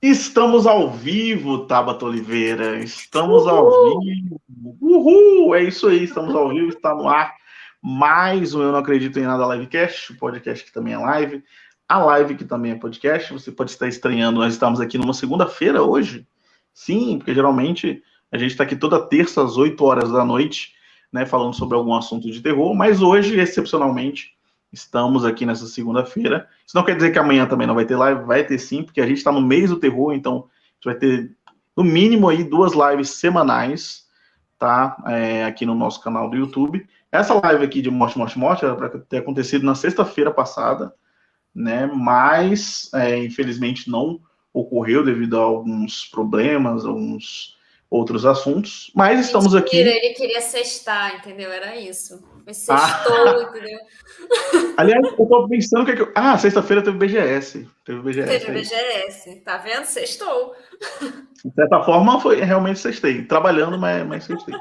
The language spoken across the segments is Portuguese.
Estamos ao vivo, Tabata Oliveira. Estamos Uhul. ao vivo. Uhul! É isso aí, estamos ao vivo, está no ar. Mais um Eu Não Acredito em Nada Livecast, o podcast que também é live. A live que também é podcast. Você pode estar estranhando, nós estamos aqui numa segunda-feira hoje. Sim, porque geralmente a gente está aqui toda terça às 8 horas da noite, né, falando sobre algum assunto de terror, mas hoje, excepcionalmente, Estamos aqui nessa segunda-feira. Isso não quer dizer que amanhã também não vai ter live, vai ter sim, porque a gente está no mês do terror, então a gente vai ter no mínimo aí duas lives semanais, tá? É, aqui no nosso canal do YouTube. Essa live aqui de Morte, Morte, Morte era para ter acontecido na sexta-feira passada, né? Mas é, infelizmente não ocorreu devido a alguns problemas, alguns outros assuntos, mas estamos aqui. Ele queria sextar, entendeu? Era isso. Foi sextou, ah. entendeu? Aliás, eu tô pensando que é que. Ah, sexta-feira teve BGS. Teve BGS. Teve BGS, tá vendo? Sextou. De certa forma, foi realmente sextei. Trabalhando, mas, mas sextei.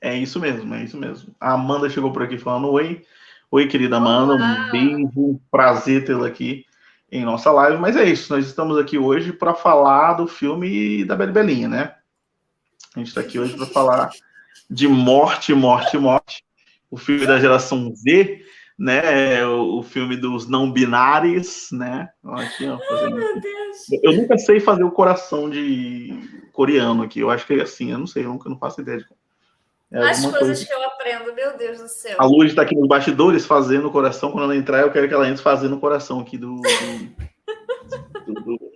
É isso mesmo, é isso mesmo. A Amanda chegou por aqui falando oi. Oi, querida Amanda, um beijo, um prazer tê-la aqui em nossa live, mas é isso, nós estamos aqui hoje para falar do filme da Bela Belinha, né? A gente está aqui hoje para falar de Morte, Morte, Morte, o filme da geração Z, né? O, filme dos não binários, né? Aqui, ó, Ai, meu Deus. Eu nunca sei fazer o coração de coreano aqui, eu acho que é assim, eu não sei, eu nunca não faço ideia de como. É As coisas coisa. que eu aprendo, meu Deus do céu. A Luz está aqui nos bastidores fazendo o coração. Quando ela entrar, eu quero que ela entre fazendo o coração aqui do, do, do,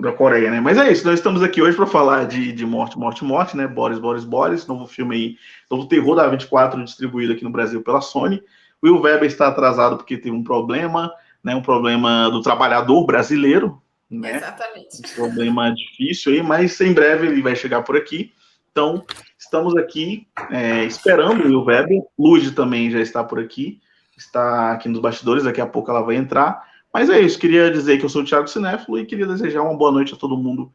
da Coreia, né? Mas é isso, nós estamos aqui hoje para falar de, de Morte, Morte, Morte, né? Boris, Boris, Boris, novo filme aí, novo terror da 24 distribuído aqui no Brasil pela Sony. Will Weber está atrasado porque teve um problema, né? Um problema do trabalhador brasileiro, né? Exatamente. Um problema difícil aí, mas em breve ele vai chegar por aqui. Então, estamos aqui é, esperando o Will Weber. Luz também já está por aqui, está aqui nos bastidores, daqui a pouco ela vai entrar. Mas é isso, queria dizer que eu sou o Thiago Cinéfilo e queria desejar uma boa noite a todo mundo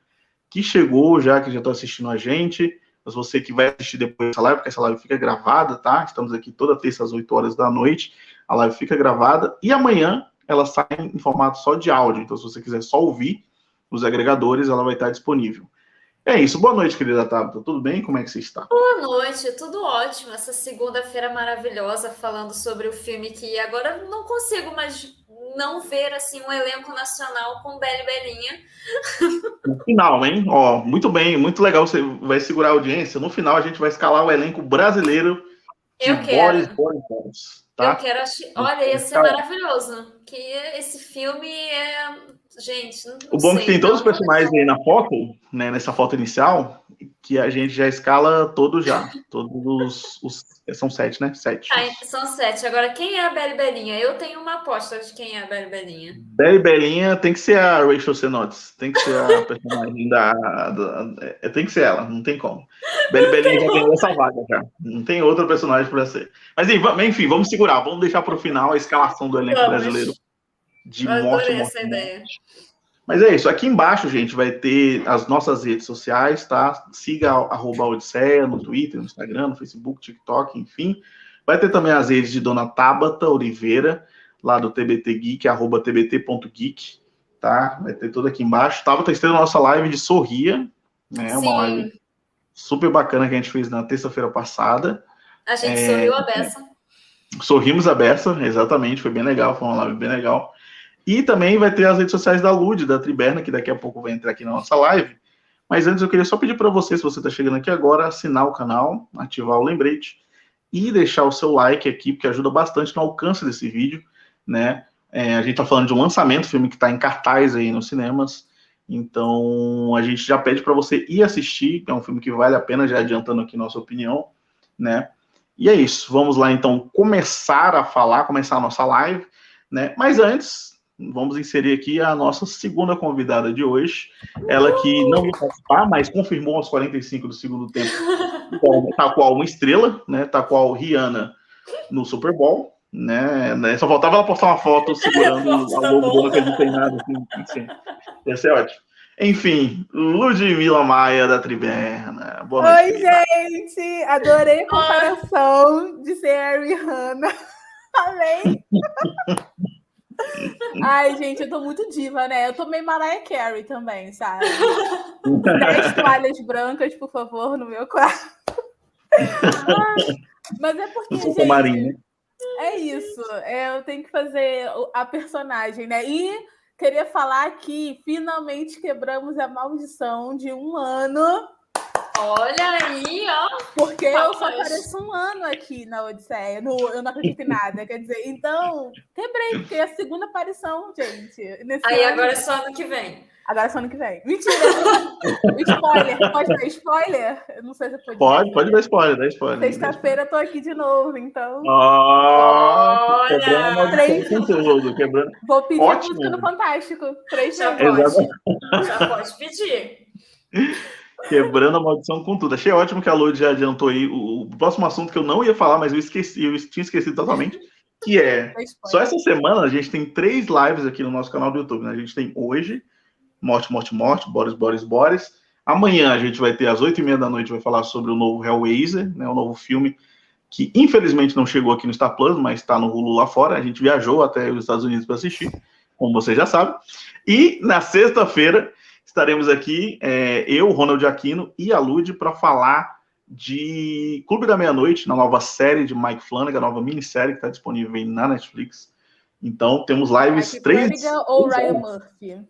que chegou já, que já está assistindo a gente. Mas você que vai assistir depois dessa live, porque essa live fica gravada, tá? Estamos aqui toda terça às 8 horas da noite. A live fica gravada e amanhã ela sai em formato só de áudio. Então, se você quiser só ouvir os agregadores, ela vai estar disponível. É isso. Boa noite, querida Tabata. Tudo bem? Como é que você está? Boa noite, tudo ótimo. Essa segunda-feira maravilhosa falando sobre o filme que agora não consigo mais não ver assim um elenco nacional com Bela e Belinha. No final, hein? Ó, muito bem, muito legal. Você vai segurar a audiência. No final a gente vai escalar o elenco brasileiro de Eu quero. Boris, Boris, Boris. Tá? Eu quero. Olha, ia ser maravilhoso. Que esse filme é Gente, não O bom é que tem todos os personagens aí na foto, né, nessa foto inicial, que a gente já escala todos já. Todos os, os, São sete, né? Sete. Ah, são sete. Agora, quem é a Belinha? Eu tenho uma aposta de quem é a Bela Belinha. Belinha tem que ser a Rachel Senotes. Tem que ser a personagem da, da, é, Tem que ser ela, não tem como. Bela Belinha já tem essa vaga já. Não tem outra personagem para ser. Mas enfim, vamos segurar. Vamos deixar para o final a escalação do elenco vamos. brasileiro de Eu morte. Morte, essa ideia. Mas é isso. Aqui embaixo, gente, vai ter as nossas redes sociais, tá? Siga arroba Odisseia no Twitter, no Instagram, no Facebook, TikTok, enfim. Vai ter também as redes de Dona Tabata Oliveira, lá do TBT Geek, arroba tbt.geek, tá? Vai ter tudo aqui embaixo. Tabata estreando a nossa live de Sorria, né? Sim. Uma live super bacana que a gente fez na terça-feira passada. A gente é... sorriu a beça. Sorrimos a beça, exatamente, foi bem legal, foi uma live bem legal. E também vai ter as redes sociais da Lud, da Triberna, que daqui a pouco vai entrar aqui na nossa live. Mas antes eu queria só pedir para você, se você está chegando aqui agora, assinar o canal, ativar o lembrete e deixar o seu like aqui, porque ajuda bastante no alcance desse vídeo, né? É, a gente está falando de um lançamento, filme que está em cartaz aí nos cinemas. Então a gente já pede para você ir assistir, é um filme que vale a pena, já adiantando aqui nossa opinião, né? E é isso. Vamos lá então começar a falar, começar a nossa live, né? Mas antes, vamos inserir aqui a nossa segunda convidada de hoje. Ela que não ia participar, mas confirmou aos 45 do segundo tempo, tá qual uma estrela, né? Tá qual Rihanna no Super Bowl, né? né? Só faltava ela postar uma foto segurando a logo dela que não tem nada. Assim, assim. Ia ser ótimo. Enfim, Ludmila Maia da Triberna. Boa noite. Oi, gente! Adorei a comparação de ser a Rihanna. Amém! Ai, gente, eu tô muito diva, né? Eu tô meio Mariah Carey também, sabe? Dez toalhas brancas, por favor, no meu quarto. Mas é porque. Gente, marinho. É isso. É, eu tenho que fazer a personagem, né? E queria falar que finalmente quebramos a maldição de um ano Olha aí, ó. Porque eu só apareço um ano aqui na Odisseia. No, eu não acredito em nada. Quer dizer, então, quebrei, porque é a segunda aparição, gente. aí ano. agora é só ano que vem. Agora é só ano que vem. Mentira! spoiler. Pode dar spoiler? Eu não sei se pode. Pode, pode dar spoiler, dá spoiler. Sexta-feira eu tô aqui de novo, então. Oh, Olha! Três... Conteúdo, quebrando. Vou pedir Ótimo. música no Fantástico. Três Já pode. Já pode pedir. Quebrando a maldição com tudo. Achei ótimo que a Lud já adiantou aí o, o, próximo assunto que eu não ia falar, mas eu esqueci, eu tinha esquecido totalmente, que é só essa semana a gente tem três lives aqui no nosso canal do YouTube. Né? A gente tem hoje Morte, Morte, Morte, Boris, Boris, Boris. Amanhã a gente vai ter às oito e meia da noite vai falar sobre o novo Hellraiser, né? O novo filme que infelizmente não chegou aqui no Star Plus, mas está no Hulu lá fora. A gente viajou até os Estados Unidos para assistir, como você já sabe. E na sexta-feira estaremos aqui, é, eu, Ronald Aquino e a Lud, para falar de Clube da Meia-Noite, na nova série de Mike Flanagan, a nova minissérie que está disponível na Netflix. Então, temos lives Mike três. Flanagan ou Ryan Murphy?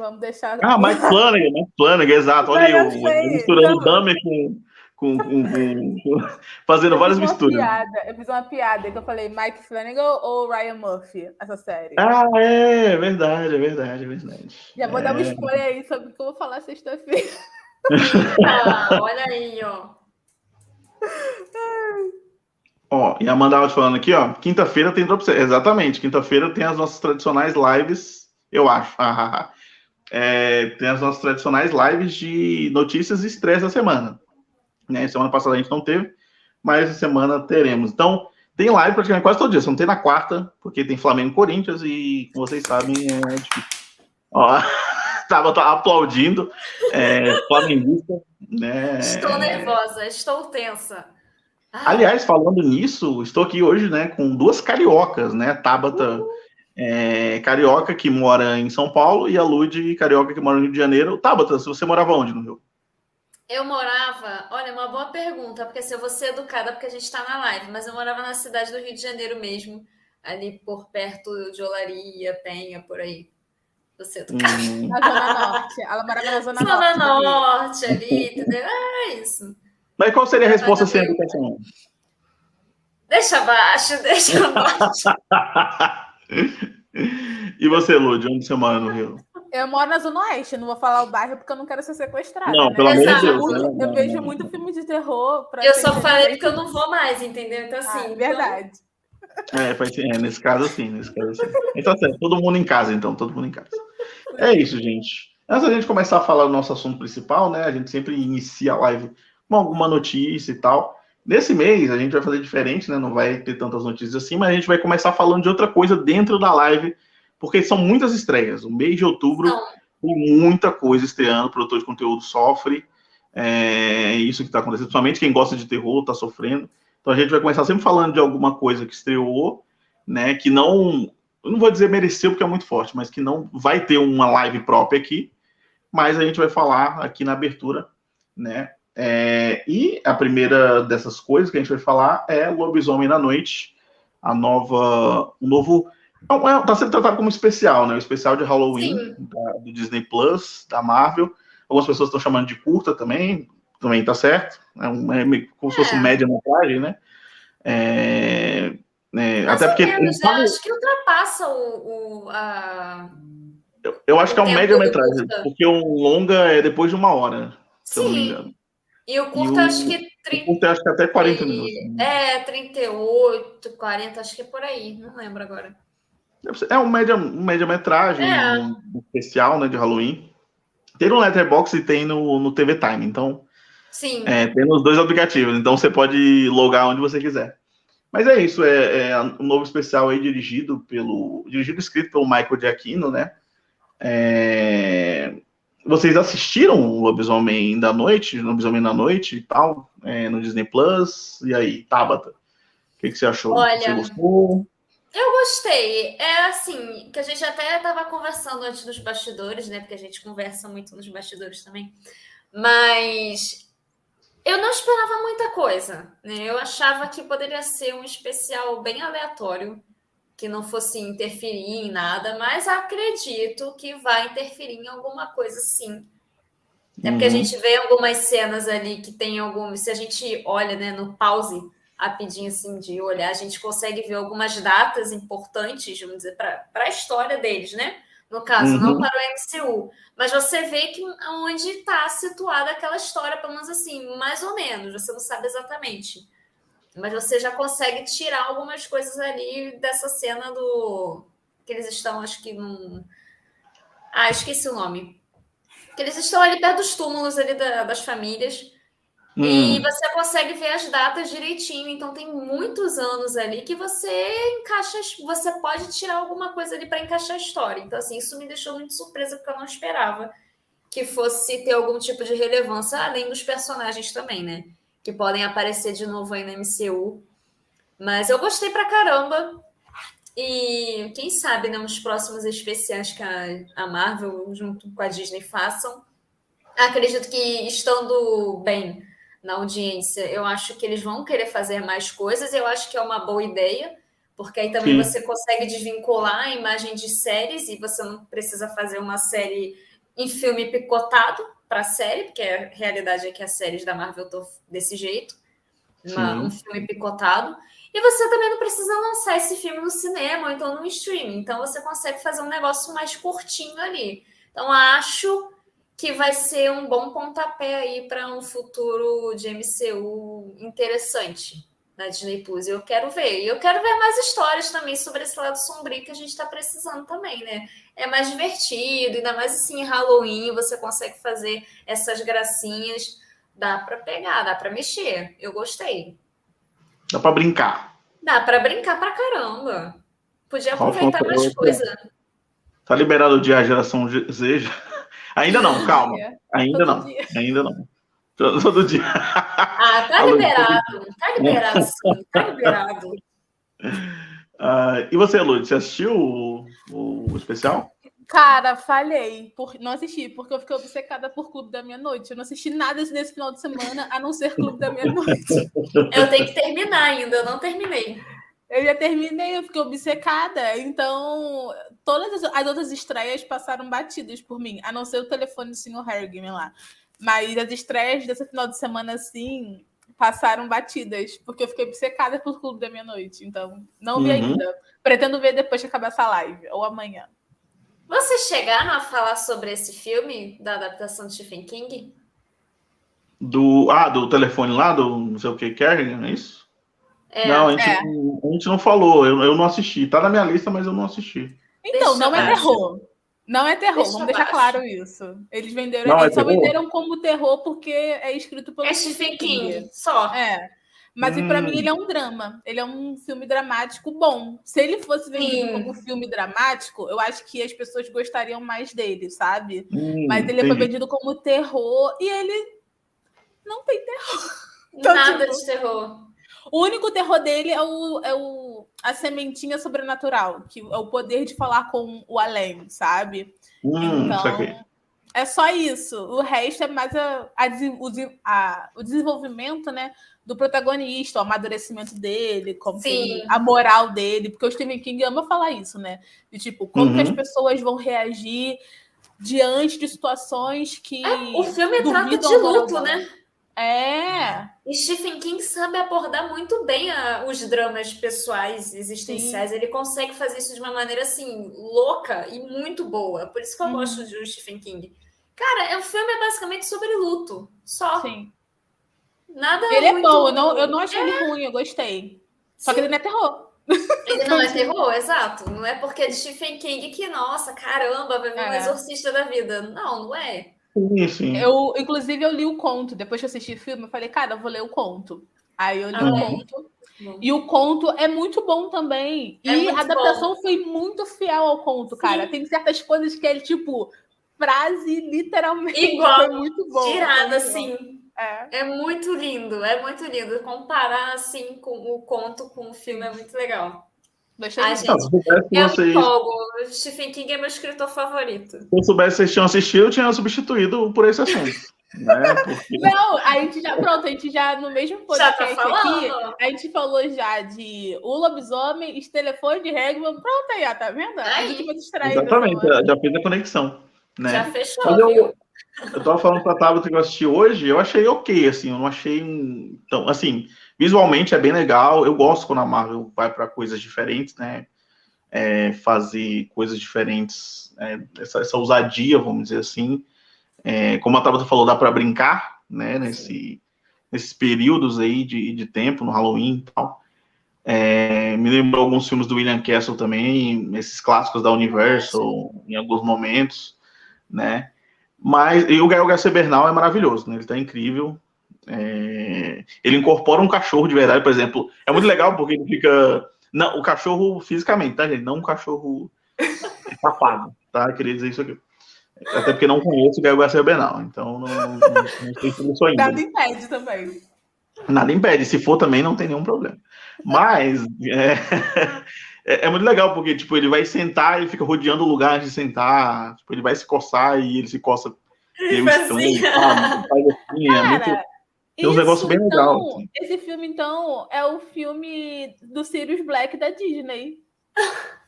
Vamos deixar. Ah, Mike Flanagan, Mike Flanagan, exato. Olha aí, misturando o Dahmer com, com, com, com, fazendo várias misturas. Piada, eu fiz uma piada que eu falei Mike Flanagan ou Ryan Murphy, essa série. Ah, é, verdade, é verdade, é verdade. Já vou é. dar uma spoiler aí sobre o que eu vou falar sexta-feira. ah, olha aí, ó. Ó, e a Amanda te falando aqui, ó, quinta-feira tem drop Exatamente, quinta-feira tem as nossas tradicionais lives, eu acho. É, tem as nossas tradicionais lives de notícias e estresse da semana. Né? Semana passada a gente não teve, mas essa semana teremos. Então, tem live praticamente quase todo dia. Só não tem na quarta, porque tem Flamengo e Corinthians, e como vocês sabem, é difícil. Ó, tava, tava aplaudindo. É, flamenguista. Né? Estou nervosa, estou tensa. Aliás, falando nisso, estou aqui hoje né, com duas cariocas, né? Tabata é, carioca, que mora em São Paulo, e a Lud, carioca, que mora no Rio de Janeiro. Tabata, você morava onde no Rio? Eu morava, olha, uma boa pergunta, porque se eu vou ser educada, porque a gente está na live, mas eu morava na cidade do Rio de Janeiro mesmo, ali por perto de Olaria, Penha, por aí. Você educada. Hum. Na Zona Norte. Ela morava na Zona, Zona Norte. Norte, ali, entendeu? É isso. Mas qual seria a resposta sem educação? Deixa abaixo, deixa abaixo. e você, Lud, onde você mora no Rio? Eu moro na Zona Oeste, não vou falar o bairro porque eu não quero ser sequestrada. Não, né? pelo amor de Deus. Muito, eu vejo muito filme de terror. eu só falei porque eu não vou mais, entendeu? Então, assim. Ah, então verdade. Então... É, é, nesse caso sim, nesse caso sim. Então, assim, todo mundo em casa, então, todo mundo em casa. É isso, gente. Antes da gente começar a falar do nosso assunto principal, né? A gente sempre inicia a live com alguma notícia e tal. Nesse mês, a gente vai fazer diferente, né? Não vai ter tantas notícias assim, mas a gente vai começar falando de outra coisa dentro da live, porque são muitas estreias. O mês de outubro. Tem muita coisa estreando, o produtor de conteúdo sofre. É isso que está acontecendo, principalmente quem gosta de terror está sofrendo. Então a gente vai começar sempre falando de alguma coisa que estreou, né? Que não, eu não vou dizer mereceu porque é muito forte, mas que não vai ter uma live própria aqui. Mas a gente vai falar aqui na abertura, né? É, e a primeira dessas coisas que a gente vai falar é Lobisomem na Noite, a nova, o novo Está é, tá sendo tratado como especial, né? O especial de Halloween da, do Disney Plus, da Marvel. Algumas pessoas estão chamando de curta também, também tá certo. É, um, é como se fosse é. média-metragem, né? É, é, até porque. Menos, eu acho que ultrapassa o. o a... eu, eu acho que é um média-metragem, porque o longa é depois de uma hora. Sim. E o curta, e o, acho que. 30, o curta, acho que até 40 minutos. Né? É, 38, 40, acho que é por aí, não lembro agora. É um média, um média-metragem, é. um, especial, né, de Halloween. Tem no Letterboxd e tem no, no TV Time, então... Sim. É, tem nos dois aplicativos, então você pode logar onde você quiser. Mas é isso, é, é um novo especial aí dirigido pelo... Dirigido e escrito pelo Michael Giacchino, né? É, vocês assistiram o Lobisomem da Noite, Lobisomem da Noite e tal, é, no Disney Plus? E aí, Tabata? O que, que você achou? Olha, você gostou? Eu gostei. É assim, que a gente até estava conversando antes dos bastidores, né? Porque a gente conversa muito nos bastidores também. Mas eu não esperava muita coisa. Né? Eu achava que poderia ser um especial bem aleatório, que não fosse interferir em nada, mas acredito que vai interferir em alguma coisa sim. É porque a uhum. gente vê algumas cenas ali que tem algum. Se a gente olha né, no pause rapidinho assim de olhar, a gente consegue ver algumas datas importantes, vamos dizer, para a história deles, né? No caso, uhum. não para o MCU. Mas você vê que onde está situada aquela história, pelo menos assim, mais ou menos, você não sabe exatamente. Mas você já consegue tirar algumas coisas ali dessa cena do. Que eles estão, acho que num. Ah, esqueci o nome. Que eles estão ali perto dos túmulos ali da, das famílias. Hum. E você consegue ver as datas direitinho. Então tem muitos anos ali que você encaixa, você pode tirar alguma coisa ali para encaixar a história. Então, assim, isso me deixou muito surpresa, porque eu não esperava que fosse ter algum tipo de relevância, além dos personagens também, né? Que podem aparecer de novo aí no MCU. Mas eu gostei pra caramba. E quem sabe, né, nos próximos especiais que a, a Marvel, junto com a Disney, façam. Acredito que estando bem na audiência. Eu acho que eles vão querer fazer mais coisas, eu acho que é uma boa ideia, porque aí também Sim. você consegue desvincular a imagem de séries e você não precisa fazer uma série em filme picotado para série, porque a realidade é que as séries da Marvel estão desse jeito, uma, um filme picotado. E você também não precisa lançar esse filme no cinema ou então no streaming. Então você consegue fazer um negócio mais curtinho ali. Então acho que vai ser um bom pontapé aí para um futuro de MCU interessante na Disney Plus. Eu quero ver. E eu quero ver mais histórias também sobre esse lado sombrio que a gente está precisando também, né? É mais divertido, ainda mais assim, Halloween, você consegue fazer essas gracinhas. Dá para pegar, dá para mexer. Eu gostei. Dá para brincar. Dá para brincar para caramba. Podia aproveitar mais coisa. Tá liberado o dia a geração Z já? Ainda não, calma. Ainda não. Ainda não. Todo, todo dia. Ah, tá liberado. Tá liberado, sim. Tá liberado. Uh, e você, Lud, você assistiu o, o, o, especial? Cara, falhei. Por, não assisti, porque eu fiquei obcecada por Clube da Meia-Noite. Eu não assisti nada nesse final de semana, a não ser Clube da Meia-Noite. eu tenho que terminar ainda, eu não terminei. Eu já terminei, eu fiquei obcecada. Então, todas as, outras estreias passaram batidas por mim, a não ser o telefone do Sr. Harrigan lá. Mas as estreias desse final de semana, assim, passaram batidas, porque eu fiquei obcecada por Clube da Meia-Noite. Então, não vi uhum. ainda. Pretendo ver depois que acabar essa live, ou amanhã. Vocês chegaram a falar sobre esse filme da adaptação de Stephen King? Do, ah, do telefone lá, do não sei o que, Kerrigan, é isso? É, não, a gente, é. não, a gente não falou, eu, eu não assisti. Tá na minha lista, mas eu não assisti. Então, Deixa não é terror. Não é terror, Deixa vamos deixar claro isso. Eles venderam, não, eles é só terror? venderam como terror porque é escrito pelo é Stephen King, só. É. Mas hum. para mim ele é um drama. Ele é um filme dramático bom. Se ele fosse vendido Sim. como filme dramático, eu acho que as pessoas gostariam mais dele, sabe? Hum, Mas ele entendi. foi vendido como terror e ele não tem terror. Nada tipo... de terror. O único terror dele é, o, é o, a sementinha sobrenatural, que é o poder de falar com o além, sabe? Hum, então, é só isso. O resto é mais a, a, o, a, o desenvolvimento, né? Do protagonista, o amadurecimento dele, como ele, a moral dele, porque o Stephen King ama falar isso, né? De tipo, como uhum. que as uhum. pessoas vão reagir diante de situações que. É, o filme trata de luto, né? É. E Stephen King sabe abordar muito bem a, os dramas pessoais existenciais. Sim. Ele consegue fazer isso de uma maneira assim louca e muito boa. Por isso que eu hum. gosto de Stephen King. Cara, o filme é basicamente sobre luto, só. Sim. Nada. Ele é é bom. Eu não, eu não achei é. ele ruim. Eu gostei. Só Sim. que ele não é terror. Ele não é terror, exato. Não é porque é de Stephen King que, nossa, caramba, vai vir é. um exorcista da vida. Não, não é. Sim, sim. Eu, inclusive, eu li o conto. Depois que eu assisti o filme, eu falei, cara, eu vou ler o conto. Aí eu li ah, o é? conto. E o conto é muito bom também. É e a adaptação bom. foi muito fiel ao conto, sim. cara. Tem certas coisas que é tipo frase literalmente. Igual. Foi muito bom. Tirada, assim. É. é muito lindo, é muito lindo. Comparar assim com o conto com o filme é muito legal. Deixa Ai, eu gente, eu vocês, me empolgo. Stephen King é meu escritor favorito. se eu soubesse que vocês tinham assistido, eu tinha substituído por esse assunto. Né? Porque... Não, a gente já, pronto, a gente já, no mesmo Já tá podcast falando. aqui, a gente falou já de O Lobisomem, Telefone de Hagman, pronto aí, ó, tá vendo? A Aí. gente vai distraída. Exatamente, já, já fez a conexão. Né? Já fechou, Mas eu, viu? eu tava falando pra Tabata que eu assisti hoje, eu achei ok, assim, eu não achei um. Então, assim, visualmente é bem legal. Eu gosto quando a Marvel vai para coisas diferentes, né? É, fazer coisas diferentes, é, essa, essa ousadia, vamos dizer assim. É, como a Tabata falou, dá para brincar, né? Nesse, nesses períodos aí de, de tempo, no Halloween e tal. É, me lembrou alguns filmes do William Castle também, esses clássicos da Universal, em alguns momentos, né? Mas e o Gael Garcia Bernal é maravilhoso, né? Ele tá incrível. É, ele incorpora um cachorro de verdade, por exemplo. É muito legal porque ele fica. Não, o cachorro fisicamente, tá, gente? Não um cachorro safado, tá? Queria dizer isso aqui. Até porque não conheço o Gael Garcia Bernal, então não, não, não sei sobre isso ainda. Nada impede também. Nada impede, se for também não tem nenhum problema. Mas é, é, é muito legal, porque tipo, ele vai sentar, ele fica rodeando o lugar de sentar, tipo, ele vai se coçar e ele se coça Faz estranho, assim. Faz assim, é muito. Tem isso, negócios bem então, legais, assim. Esse filme, então, é o filme do Sirius Black da Disney.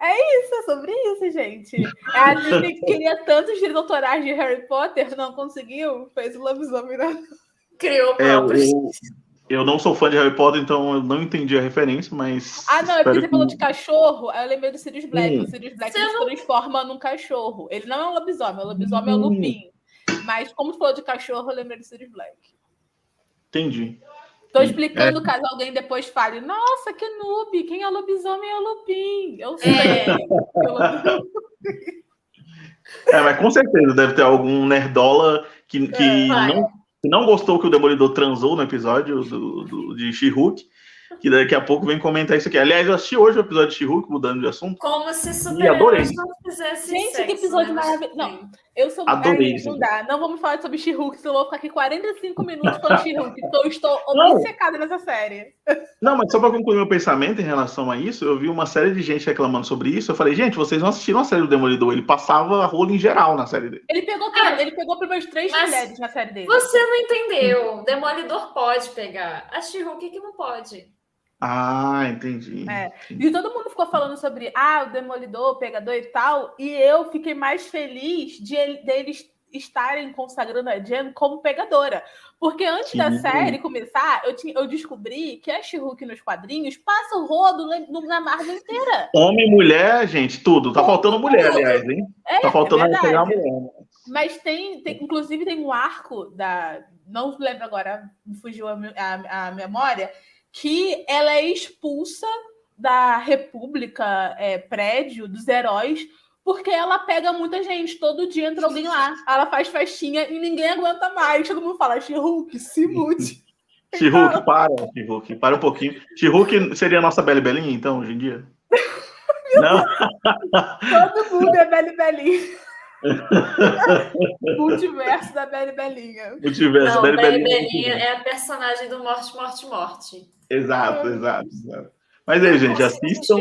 É isso, é sobre isso, gente. É A Disney que queria tantos direitos autorais de Harry Potter, não conseguiu, fez o lobisomem. né? Criou É, eu, próprios. eu não sou fã de Harry Potter, então eu não entendi a referência, mas. Ah, não, é porque você que- falou de cachorro, aí eu lembrei do Sirius Black. Hum. O Sirius Black Você se não- transforma num cachorro. Ele não é um lobisomem, o lobisomem é o Hum. Lupin. Mas como tu falou de cachorro, eu lembrei do Sirius Black. Entendi. Tô explicando caso alguém depois fale, nossa, que noob, quem é lobisomem é o Lupin. Eu sei. É. que É, mas com certeza deve ter algum nerdola que, que, É, não, que não gostou que o Demolidor transou no episódio do, do- de She-Hulk, que daqui a pouco vem comentar isso aqui. Aliás, eu assisti hoje o episódio de She-Hulk, mudando de assunto. Como se adorei. super-heróis não fizessem Gente, que sexo, episódio né? maravilhoso. Não, Eu sou. Adorei isso. não dá. Não vamos falar sobre She-Hulk, senão eu vou ficar aqui 45 minutos falando She-Hulk. Então estou Não. obcecada nessa série. Não, mas só para concluir meu pensamento em relação a isso, eu vi uma série de gente reclamando sobre isso. Eu falei, gente, vocês não assistiram a série do Demolidor. Ele passava a rola em geral na série dele. Ele pegou, Ah, ele pegou primeiras três mas mulheres na série dele. Você não entendeu. Demolidor pode pegar. A She-Hulk que não pode. Ah, entendi. É. E todo mundo ficou falando sobre ah, o Demolidor, o Pegador e tal. E eu fiquei mais feliz de ele- deles estarem consagrando a Jen como pegadora. Porque antes da Sim. série começar, eu, tinha, eu descobri que a She-Hulk nos quadrinhos passa o rodo na, na Marvel inteira. Homem, mulher, gente, tudo. Tá Tudo, faltando mulher, aliás, hein? É, Tá faltando é pegar a mulher. Mas tem, tem- inclusive, tem um arco da. Não lembro agora, me fugiu a, a- a memória, que ela é expulsa da República, é, prédio dos heróis, porque ela pega muita gente. Todo dia entra alguém lá. Ela faz festinha e ninguém aguenta mais. Todo mundo fala, She-Hulk, se mude. She-Hulk, para, She-Hulk, para um pouquinho. She-Hulk seria a nossa Bela Belinha, então, hoje em dia? Não? Todo mundo é Beli Belinha. Multiverso da Beli Belinha. Multiverso, Não, Bela Bela Belinha. Belinha é a personagem do Morte, Morte, Morte. Exato, exato, exato. Mas aí, gente, assistam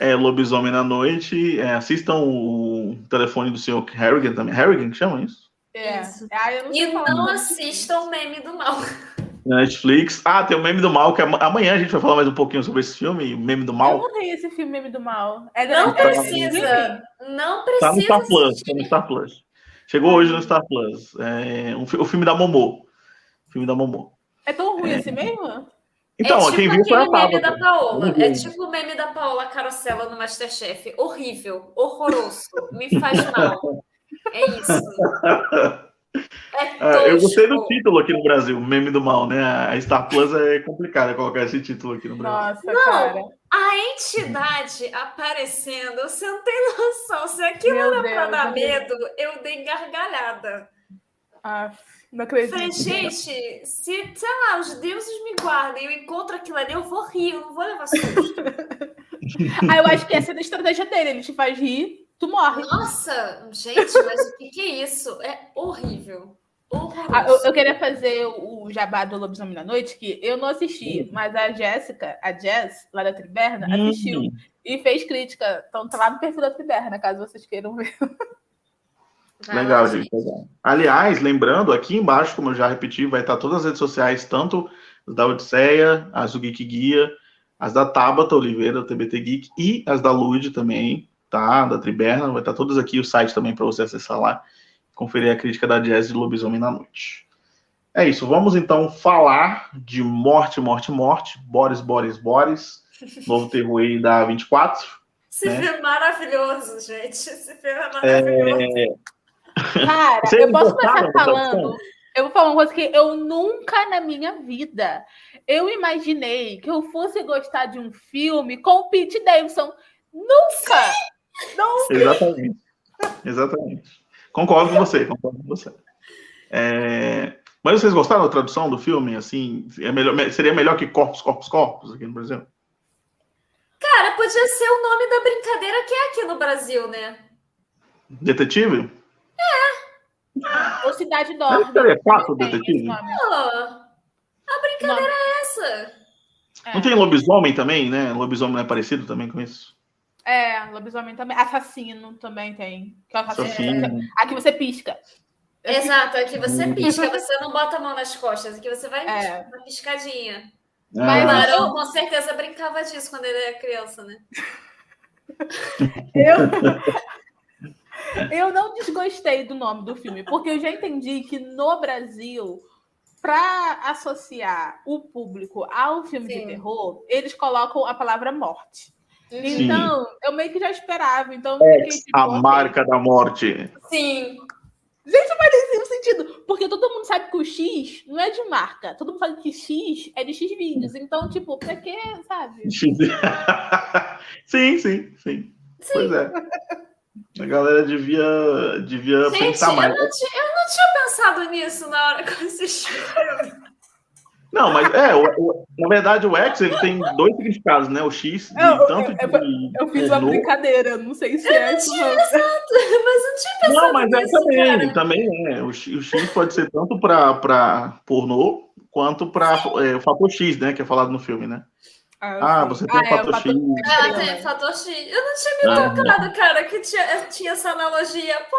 é, Lobisomem na Noite, é, assistam o telefone do senhor Harrigan também. Harrigan que chama isso? É. Isso. Ah, eu não E não assistam o meme do mal. Na Netflix. Ah, tem o Meme do Mal, que ama- amanhã a gente vai falar mais um pouquinho sobre esse filme, o Meme do Eu Mal. não vi esse filme Meme do Mal. É Não é- é- precisa. Não precisa. Tá no Star Plus, tá no Star Plus. Chegou hoje no Star Plus. É, um o filme da Momô. O filme da Momô. É tão ruim assim mesmo? Então, é tipo quem viu foi a aquele meme da Paola. Uhum. É tipo o meme da Paola Carosella no Masterchef. Horrível, horroroso, me faz mal. É isso. É Ah, eu gostei do título aqui no Brasil, Meme do Mal, né? A Star Plus é complicado colocar esse título aqui no Brasil. Nossa, cara. A entidade aparecendo, você não tem noção. Se aquilo Meu era pra dar medo, eu dei gargalhada. Ah, não acredito. Falei, gente, se, sei lá, os deuses me guardem, eu encontro aquilo ali, eu vou rir, eu não vou levar susto. Ah, eu acho que essa é a estratégia dele. Ele te faz rir, tu morre. Nossa, gente, mas o que, que é isso? É horrível. Ah, eu, eu, queria fazer o jabá do Lobisomem da Noite, que eu não assisti, mas a Jéssica, a Jess, lá da Triberna, uhum. assistiu e fez crítica. Então tá lá no perfil da Triberna, caso vocês queiram ver. Legal, gente. Legal. Aliás, lembrando, aqui embaixo, como eu já repeti, vai estar todas as redes sociais, tanto da Odisseia, as do Geek Guia, as da Tabata Oliveira, do TBT Geek, e as da Lud também, tá? Da Triberna, vai estar todas aqui, o site também para você acessar lá, conferir a crítica da Jazz de Lobisomem na Noite. É isso, vamos então falar de Morte, Morte, Morte, Boris, Boris, Boris, novo terror aí da 24. Esse né? filme é maravilhoso, gente. Esse filme é maravilhoso. É... Cara, Você eu posso começar falando. Eu vou falar uma coisa que eu nunca na minha vida eu imaginei que eu fosse gostar de um filme com o Pete Davidson. Nunca! Nunca! Exatamente. Exatamente. Concordo com você, concordo com você. É... Mas vocês gostaram da tradução do filme? Assim, é melhor, seria melhor que Corpos, Corpos, Corpos aqui no Brasil? Cara, podia ser o nome da brincadeira que é aqui no Brasil, né? Detetive? É. Ou Cidade Dorme. Seria fácil, Detetive? Não. A brincadeira nome. é essa. É. Não tem lobisomem também, né? Lobisomem é parecido também com isso? É, lobisomem também. Assassino também tem. Que é assassino. Aqui você pisca. Exato, aqui você pisca, você não bota a mão nas costas, aqui você vai é. uma piscadinha. Ah. Mas eu com certeza brincava disso quando ele era criança, né? eu, eu não desgostei do nome do filme, porque eu já entendi que no Brasil, para associar o público ao filme Sim. de terror, eles colocam a palavra morte. Sim. Então, eu meio que já esperava. Então, X, tipo, a marca da morte. Sim. Gente, mas tem sentido. Porque todo mundo sabe que o X não é de marca. Todo mundo sabe que X é de X vídeos. Então, tipo, pra quê, sabe? sim, sim, sim. Pois é. A galera devia, devia Gente, pensar mais. Eu não, tinha, eu não tinha pensado nisso na hora que eu assisti. Não, mas é, o, o, na verdade o X ele tem dois significados, né? O X, de, eu, tanto eu, de, eu, fiz uma brincadeira, não sei se eu é. Não tinha, mas... exato, mas não tinha pensado Não, mas é também, cara. também é. O, o X pode ser tanto para pornô quanto para é, o fator X, né? Que é falado no filme, né? Ah, ah você tem ah, o fator é, X. Ah, tem fator X. Eu não tinha me ah. tocado, ah. cara, que tinha, tinha essa analogia. Pô.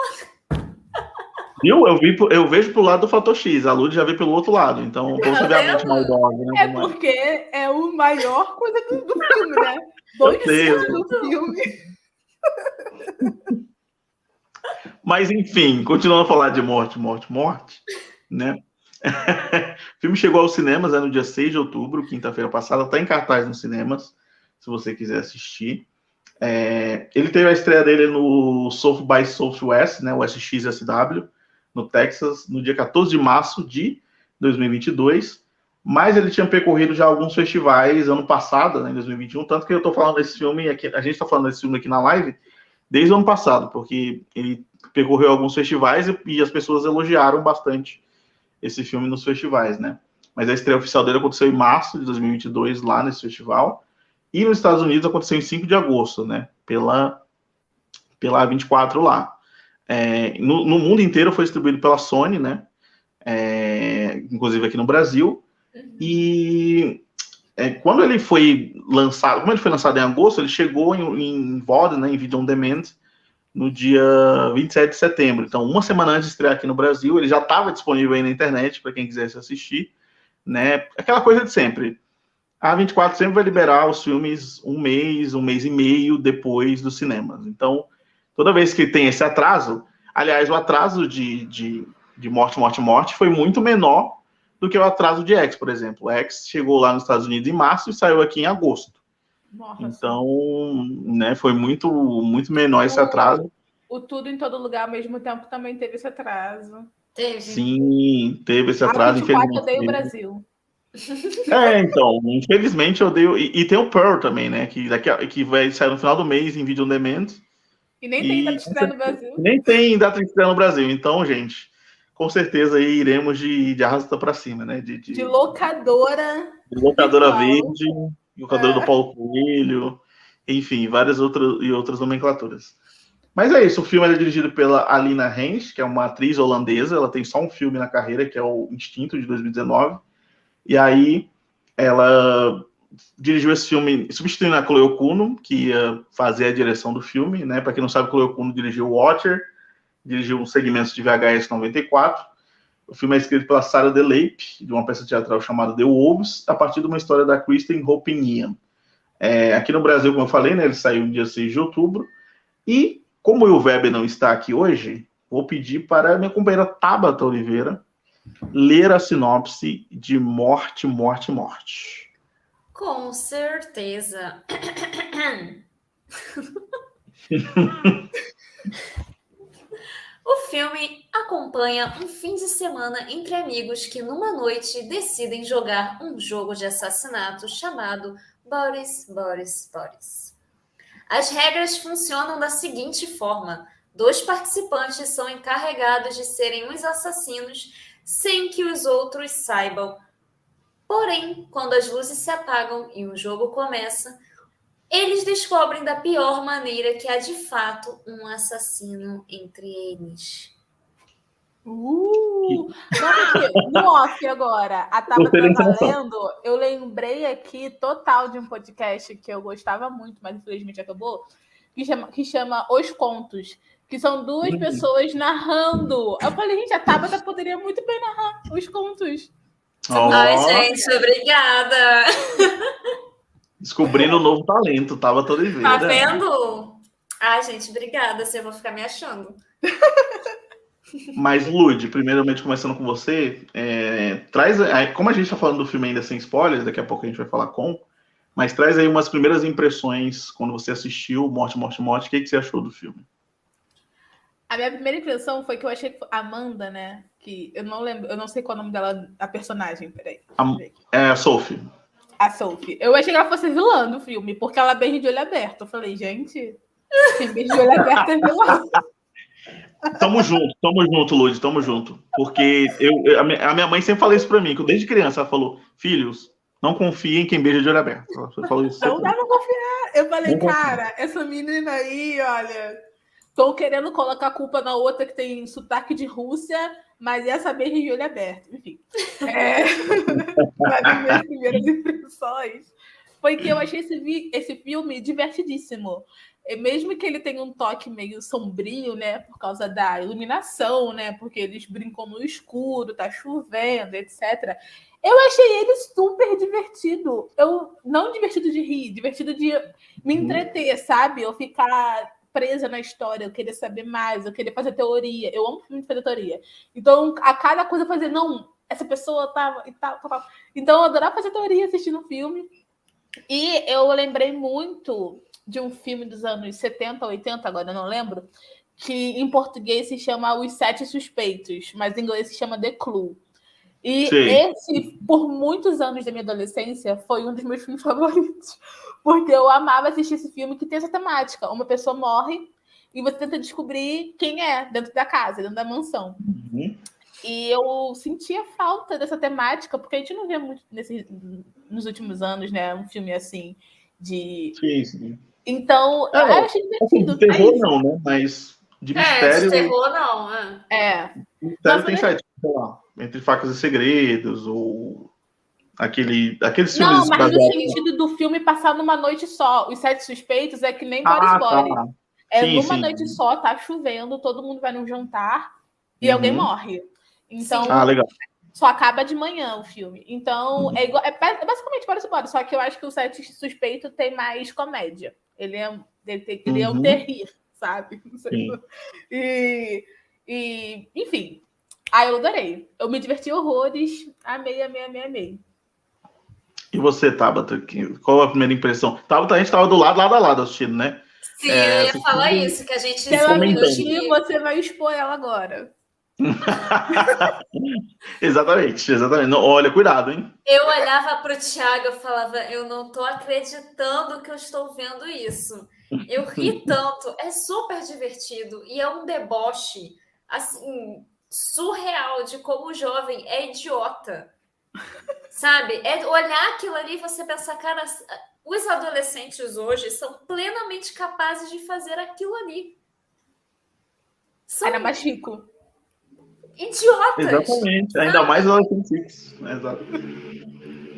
Viu? Eu, vi, eu vejo pro lado do fator X, a Lud já vê pelo outro lado, então possivelmente maldosa, né? É porque é o maior coisa do, do filme, né? Dois do filme. Mas enfim, continuando a falar de morte, morte, morte, né? O filme chegou aos cinemas né, no dia 6 de outubro, quinta-feira passada, está em cartaz nos cinemas, se você quiser assistir. É, ele teve a estreia dele no South by Southwest, né, o SXSW, no Texas, no dia 14 de março de 2022, mas ele tinha percorrido já alguns festivais ano passado, né, em 2021, tanto que eu estou falando desse filme aqui, a gente está falando desse filme aqui na live desde o ano passado, porque ele percorreu alguns festivais e, e as pessoas elogiaram bastante esse filme nos festivais, né? Mas a estreia oficial dele aconteceu em março de 2022 lá nesse festival e nos Estados Unidos aconteceu em 5 de agosto, né? Pela pela 24 lá. É, no, no, mundo inteiro foi distribuído pela Sony, né? É, inclusive aqui no Brasil. E é, quando ele foi lançado, como ele foi lançado em agosto, ele chegou em, em VOD, né, em Video On Demand, no dia 27 de setembro. Então, uma semana antes de estrear aqui no Brasil, ele já estava disponível aí na internet para quem quisesse assistir, né? Aquela coisa de sempre. A 24 sempre vai liberar os filmes um mês, um mês e meio depois dos cinemas. Então, toda vez que tem esse atraso, aliás, o atraso de, de, de Morte, Morte, Morte foi muito menor do que o atraso de X, por exemplo. X chegou lá nos Estados Unidos em março e saiu aqui em agosto. Nossa. Então, né, foi muito, muito menor esse atraso. O, Tudo em Todo Lugar ao mesmo tempo também teve esse atraso. Teve. Sim, teve esse atraso. Infelizmente. Eu odeio o Brasil. É, então, infelizmente eu odeio. E, e, tem o Pearl também, né? Que, daqui a, que vai sair no final do mês em vídeo on demand. E nem tem data de estreia no Brasil. Nem tem data de estreia no Brasil. Então, gente, com certeza aí iremos de, de arrasta para cima, né? De, de, de locadora. De locadora verde, locadora é. do Paulo Coelho, enfim, várias outras e outras nomenclaturas. Mas é isso, o filme é dirigido pela Alina Rens, que é uma atriz holandesa, ela tem só um filme na carreira, que é o Instinto, de 2019. E aí ela dirigiu esse filme substituindo a Chloe Kuno, que ia fazer a direção do filme, né? Para quem não sabe, Chloe Kuno dirigiu Watcher, dirigiu um segmento de VHS 94. O filme é escrito pela Sarah DeLape, de uma peça teatral chamada The Wolves, a partir de uma história da Kristen Hopinian. É, aqui no Brasil, como eu falei, né, ele saiu no dia 6 de outubro. E, como o Weber não está aqui hoje, vou pedir para minha companheira Tabata Oliveira ler a sinopse de Morte, Morte, Morte. Com certeza. o filme acompanha um fim de semana entre amigos que, numa noite, decidem jogar um jogo de assassinato chamado Boris, Boris, Boris. As regras funcionam da seguinte forma: dois participantes são encarregados de serem os assassinos sem que os outros saibam. Porém, quando as luzes se apagam e o jogo começa, eles descobrem da pior maneira que há de fato um assassino entre eles. Uh! No off agora, a Tabata tá lendo, eu lembrei aqui total de um podcast que eu gostava muito, mas infelizmente acabou, que chama, que chama Os Contos, que são duas uhum. pessoas narrando. Eu falei, gente, a Tabata poderia muito bem narrar os contos. Oh. Ai, gente, obrigada. Descobrindo um novo talento, tava todo vendo. Tá vendo? Ai, gente, obrigada. Assim eu vou ficar me achando. Mas, Lud, primeiramente começando com você, é, traz. Como a gente está falando do filme ainda sem spoilers, daqui a pouco a gente vai falar com, mas traz aí umas primeiras impressões quando você assistiu Morte, Morte, Morte. O que, que você achou do filme? A minha primeira impressão foi que eu achei que Amanda, né? Que eu não lembro, eu não sei qual é o nome dela, a personagem, peraí. A, é a Sophie. A Sophie. Eu achei que ela fosse vilã do filme, porque ela beija de olho aberto. Eu falei, gente, quem beija de olho aberto é vilã. Tamo junto, tamo junto, Lud, tamo junto. Porque eu, a, minha, mãe sempre falou isso pra mim, que desde criança ela falou: filhos, não confiem em quem beija de olho aberto. Ela falou isso não dá pra confiar. Eu falei, não cara, confia. essa menina aí, olha, tô querendo colocar a culpa na outra que tem sotaque de Rússia, mas essa beija de olho aberto. Enfim. É... Uma minhas primeiras impressões foi que eu achei esse, esse filme divertidíssimo mesmo que ele tenha um toque meio sombrio, né, por causa da iluminação, né, porque eles brincam no escuro, tá chovendo, etc. Eu achei ele super divertido. Eu não divertido de rir, divertido de me uhum. entreter, sabe? Eu ficar presa na história, eu querer saber mais, eu querer fazer teoria. Eu amo muito fazer teoria. Então, a cada coisa fazer, não, essa pessoa tava e tal, tal. Então, eu adorava fazer teoria assistindo o filme. E eu lembrei muito de um filme dos anos 70, 80, agora não lembro, que em português se chama Os Sete Suspeitos, mas em inglês se chama The Clue. E Sim. esse, por muitos anos da minha adolescência, foi um dos meus filmes favoritos. Porque eu amava assistir esse filme que tem essa temática. Uma pessoa morre e você tenta descobrir quem é dentro da casa, dentro da mansão. Uhum. E eu sentia falta dessa temática, porque a gente não vê muito nesse, nos últimos anos, né? Um filme assim de. Sim, sim. Então, é, eu acho divertido. Assim, terror não, né? Mas de mistério. É, de terror não, é. É. Mistério tem site, sei lá, Entre Facas e Segredos, ou aquele, aqueles filmes. Não, mas no sentido do filme passar numa noite só. Os Sete Suspeitos é que nem Boris ah, Boris. Tá. É sim, numa sim. noite só, tá chovendo, todo mundo vai num jantar e uhum. alguém morre. Então, ah, legal. só acaba de manhã o filme. Então, uhum. é, igual, é basicamente Boris Boris, só que eu acho que o Sete Suspeito tem mais comédia. Ele é, ele, tem, ele é um uhum. terrir, sabe? E, e, enfim. Ah, eu adorei. Eu me diverti horrores. Amei, amei, amei, amei. E você, Tabata? Qual a primeira impressão? Tabata, a gente estava do lado, lado a lado assistindo, né? Sim, é, eu ia falar isso, que a gente... Ela mentir, você vai expor ela agora. exatamente, exatamente. Não, olha, cuidado, hein? Eu olhava para o Thiago e falava: Eu não estou acreditando que eu estou vendo isso. Eu ri tanto, é super divertido e é um deboche assim surreal de como o jovem é idiota. Sabe? É olhar aquilo ali e você pensar, cara, os adolescentes hoje são plenamente capazes de fazer aquilo ali. são Era mais rico. idiotas. Exatamente. Ainda mais o Twin Peaks. Exato.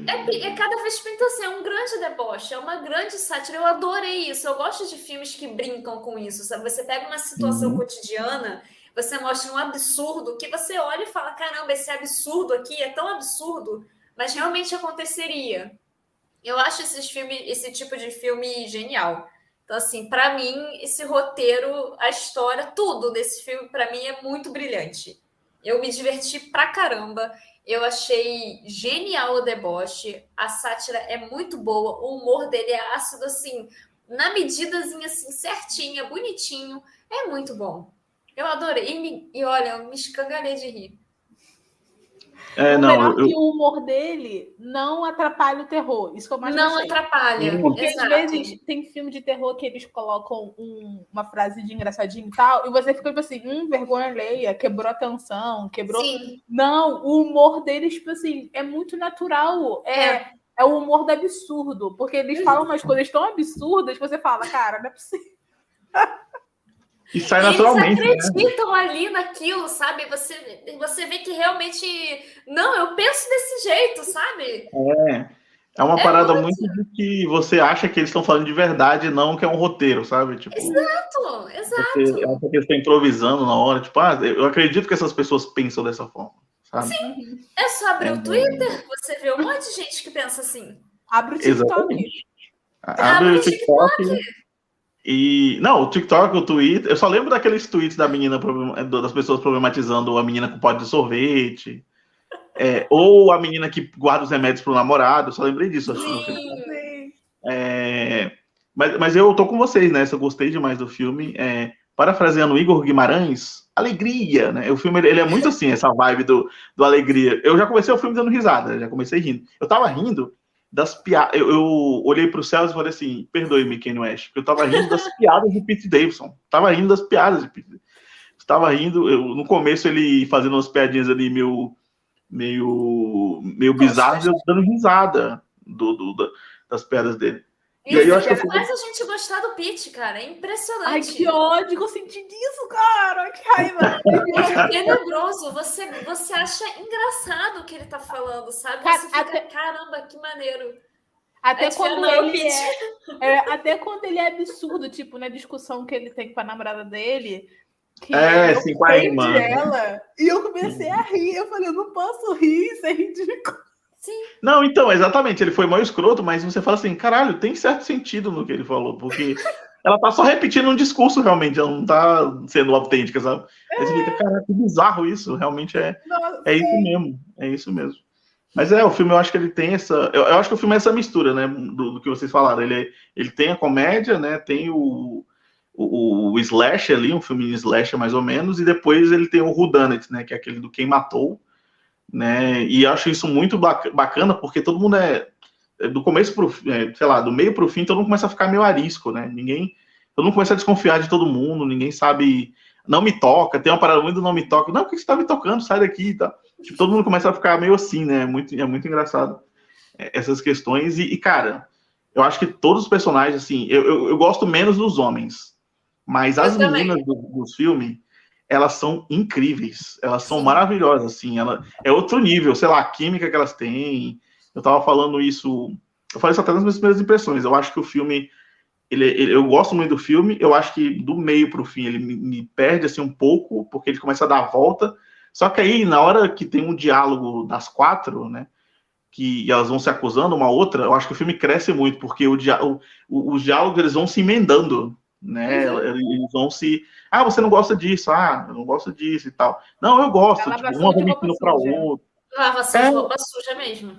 É, é cada vez pinta assim, é um grande deboche, é uma grande sátira. Eu adorei isso. Eu gosto de filmes que brincam com isso, sabe? Você pega uma situação Uhum. cotidiana, você mostra um absurdo que você olha e fala: caramba, esse absurdo aqui é tão absurdo, mas realmente aconteceria. Eu acho esses filmes, esse tipo de filme genial. Então, assim, para mim, esse roteiro, a história, tudo desse filme, para mim, é muito brilhante. Eu me diverti pra caramba. Eu achei genial o deboche. A sátira é muito boa. O humor dele é ácido, assim, na medidazinha, assim, certinha, bonitinho. É muito bom. Eu adorei. E, me- e olha, eu me escangalhei de rir. É, o não, melhor eu, que o humor dele não atrapalha o terror. Isso que eu mais Não gostei. atrapalha. Porque Exato. às vezes tem filme de terror que eles colocam um- uma frase de engraçadinho e tal, e você fica tipo assim, hum, vergonha alheia, quebrou a tensão, quebrou. Sim, Não, o humor deles, tipo assim, é muito natural. É, é. o humor do absurdo. Porque eles falam umas coisas tão absurdas que você fala, cara, não é possível. e sai eles naturalmente. né? acreditam ali naquilo, sabe? Você, você vê que realmente. Não, eu penso desse jeito, sabe? É, é uma É parada muito de que você acha que eles estão falando de verdade, não que é um roteiro, sabe? Tipo, Exato, exato. você acha que eles estão improvisando na hora. Tipo, ah, eu acredito que essas pessoas pensam dessa forma, sabe? É só abrir É. o Twitter, você vê um monte de gente que pensa assim. Abre o TikTok. Exatamente. Ah, Abre o mas TikTok. E. Não, o TikTok, o Twitter. Eu só lembro daqueles tweets da menina, problem- das pessoas problematizando a menina com pote de sorvete. É, ou a menina que guarda os remédios pro namorado. Eu só lembrei disso. Filme. Sim. É, mas, mas eu tô com vocês, né? Eu gostei demais do filme. É, parafraseando Igor Guimarães, alegria, né? O filme ele é muito assim, essa vibe do, do alegria. Eu já comecei o filme dando risada, já comecei rindo. Eu tava rindo das piadas. Eu, eu olhei pro céu e falei assim: perdoe-me, Kanye West, porque eu tava rindo das piadas de Pete Davidson. Tava rindo das piadas de Pete Estava rindo, eu, no começo ele fazendo umas piadinhas ali meio, meio, meio bizarras, eu dando risada do, do- da- das piadas dele. E aí eu acho que eu fui- faz a gente gostar do Pete, cara. É impressionante. Ai, que ódio eu senti disso, cara. Que raiva. É tenebroso. Você, você acha engraçado o que ele tá falando, sabe? Você fica, até- caramba, que maneiro. Até É quando ele é, é, Até quando ele é absurdo, tipo, na discussão que ele tem com a namorada dele. Que É, ele sim, com a irmã, né? ela. E eu comecei a rir. Eu falei, eu não posso rir, isso é ridículo. Não, então, exatamente, ele foi mal escroto, mas você fala assim, caralho, tem certo sentido no que ele falou, porque ela tá só repetindo um discurso realmente, ela não tá sendo autêntica, sabe? Aí você fica, caralho, que bizarro isso, realmente é, Nossa, é isso mesmo, é isso mesmo. Mas é, o filme eu acho que ele tem essa. Eu, eu acho que o filme é essa mistura, né? Do, do que vocês falaram. Ele, ele tem a comédia, né? Tem o, o, o Slash ali, um filme Slash mais ou menos, e depois ele tem o Whodunit, né? Que é aquele do Quem Matou, né? E eu acho isso muito bac- bacana, porque todo mundo é. é Do começo pro é, sei lá, do meio pro fim, todo mundo começa a ficar meio arisco, né? Ninguém. Todo mundo começa a desconfiar de todo mundo, ninguém sabe. Não me toca, tem uma parada muito não me toca. Não, por que você tá me tocando? Sai daqui e tá. Tipo, todo mundo começa a ficar meio assim, né? É muito, é muito engraçado é, essas questões. E, e, cara, eu acho que todos os personagens, assim, eu, eu, eu gosto menos dos homens, mas Eu as também. meninas do, dos filmes, elas são incríveis, elas são maravilhosas, assim, ela é outro nível, sei lá, a química que elas têm. Eu tava falando isso, eu falei isso até nas minhas primeiras impressões. Eu acho que o filme, ele, ele- eu gosto muito do filme, eu acho que do meio pro fim ele me, me perde assim um pouco, porque ele começa a dar a volta. Só que aí, na hora que tem um diálogo das quatro, né? Que elas vão se acusando uma outra, eu acho que o filme cresce muito, porque o, o- o- os diálogos eles vão se emendando, né? Uhum. Eles vão se. Ah, você não gosta disso, ah, eu não gosto disso e tal. Não, eu gosto, É tipo, lavação uma pra suja. outra. Lavação É. de roupa suja mesmo.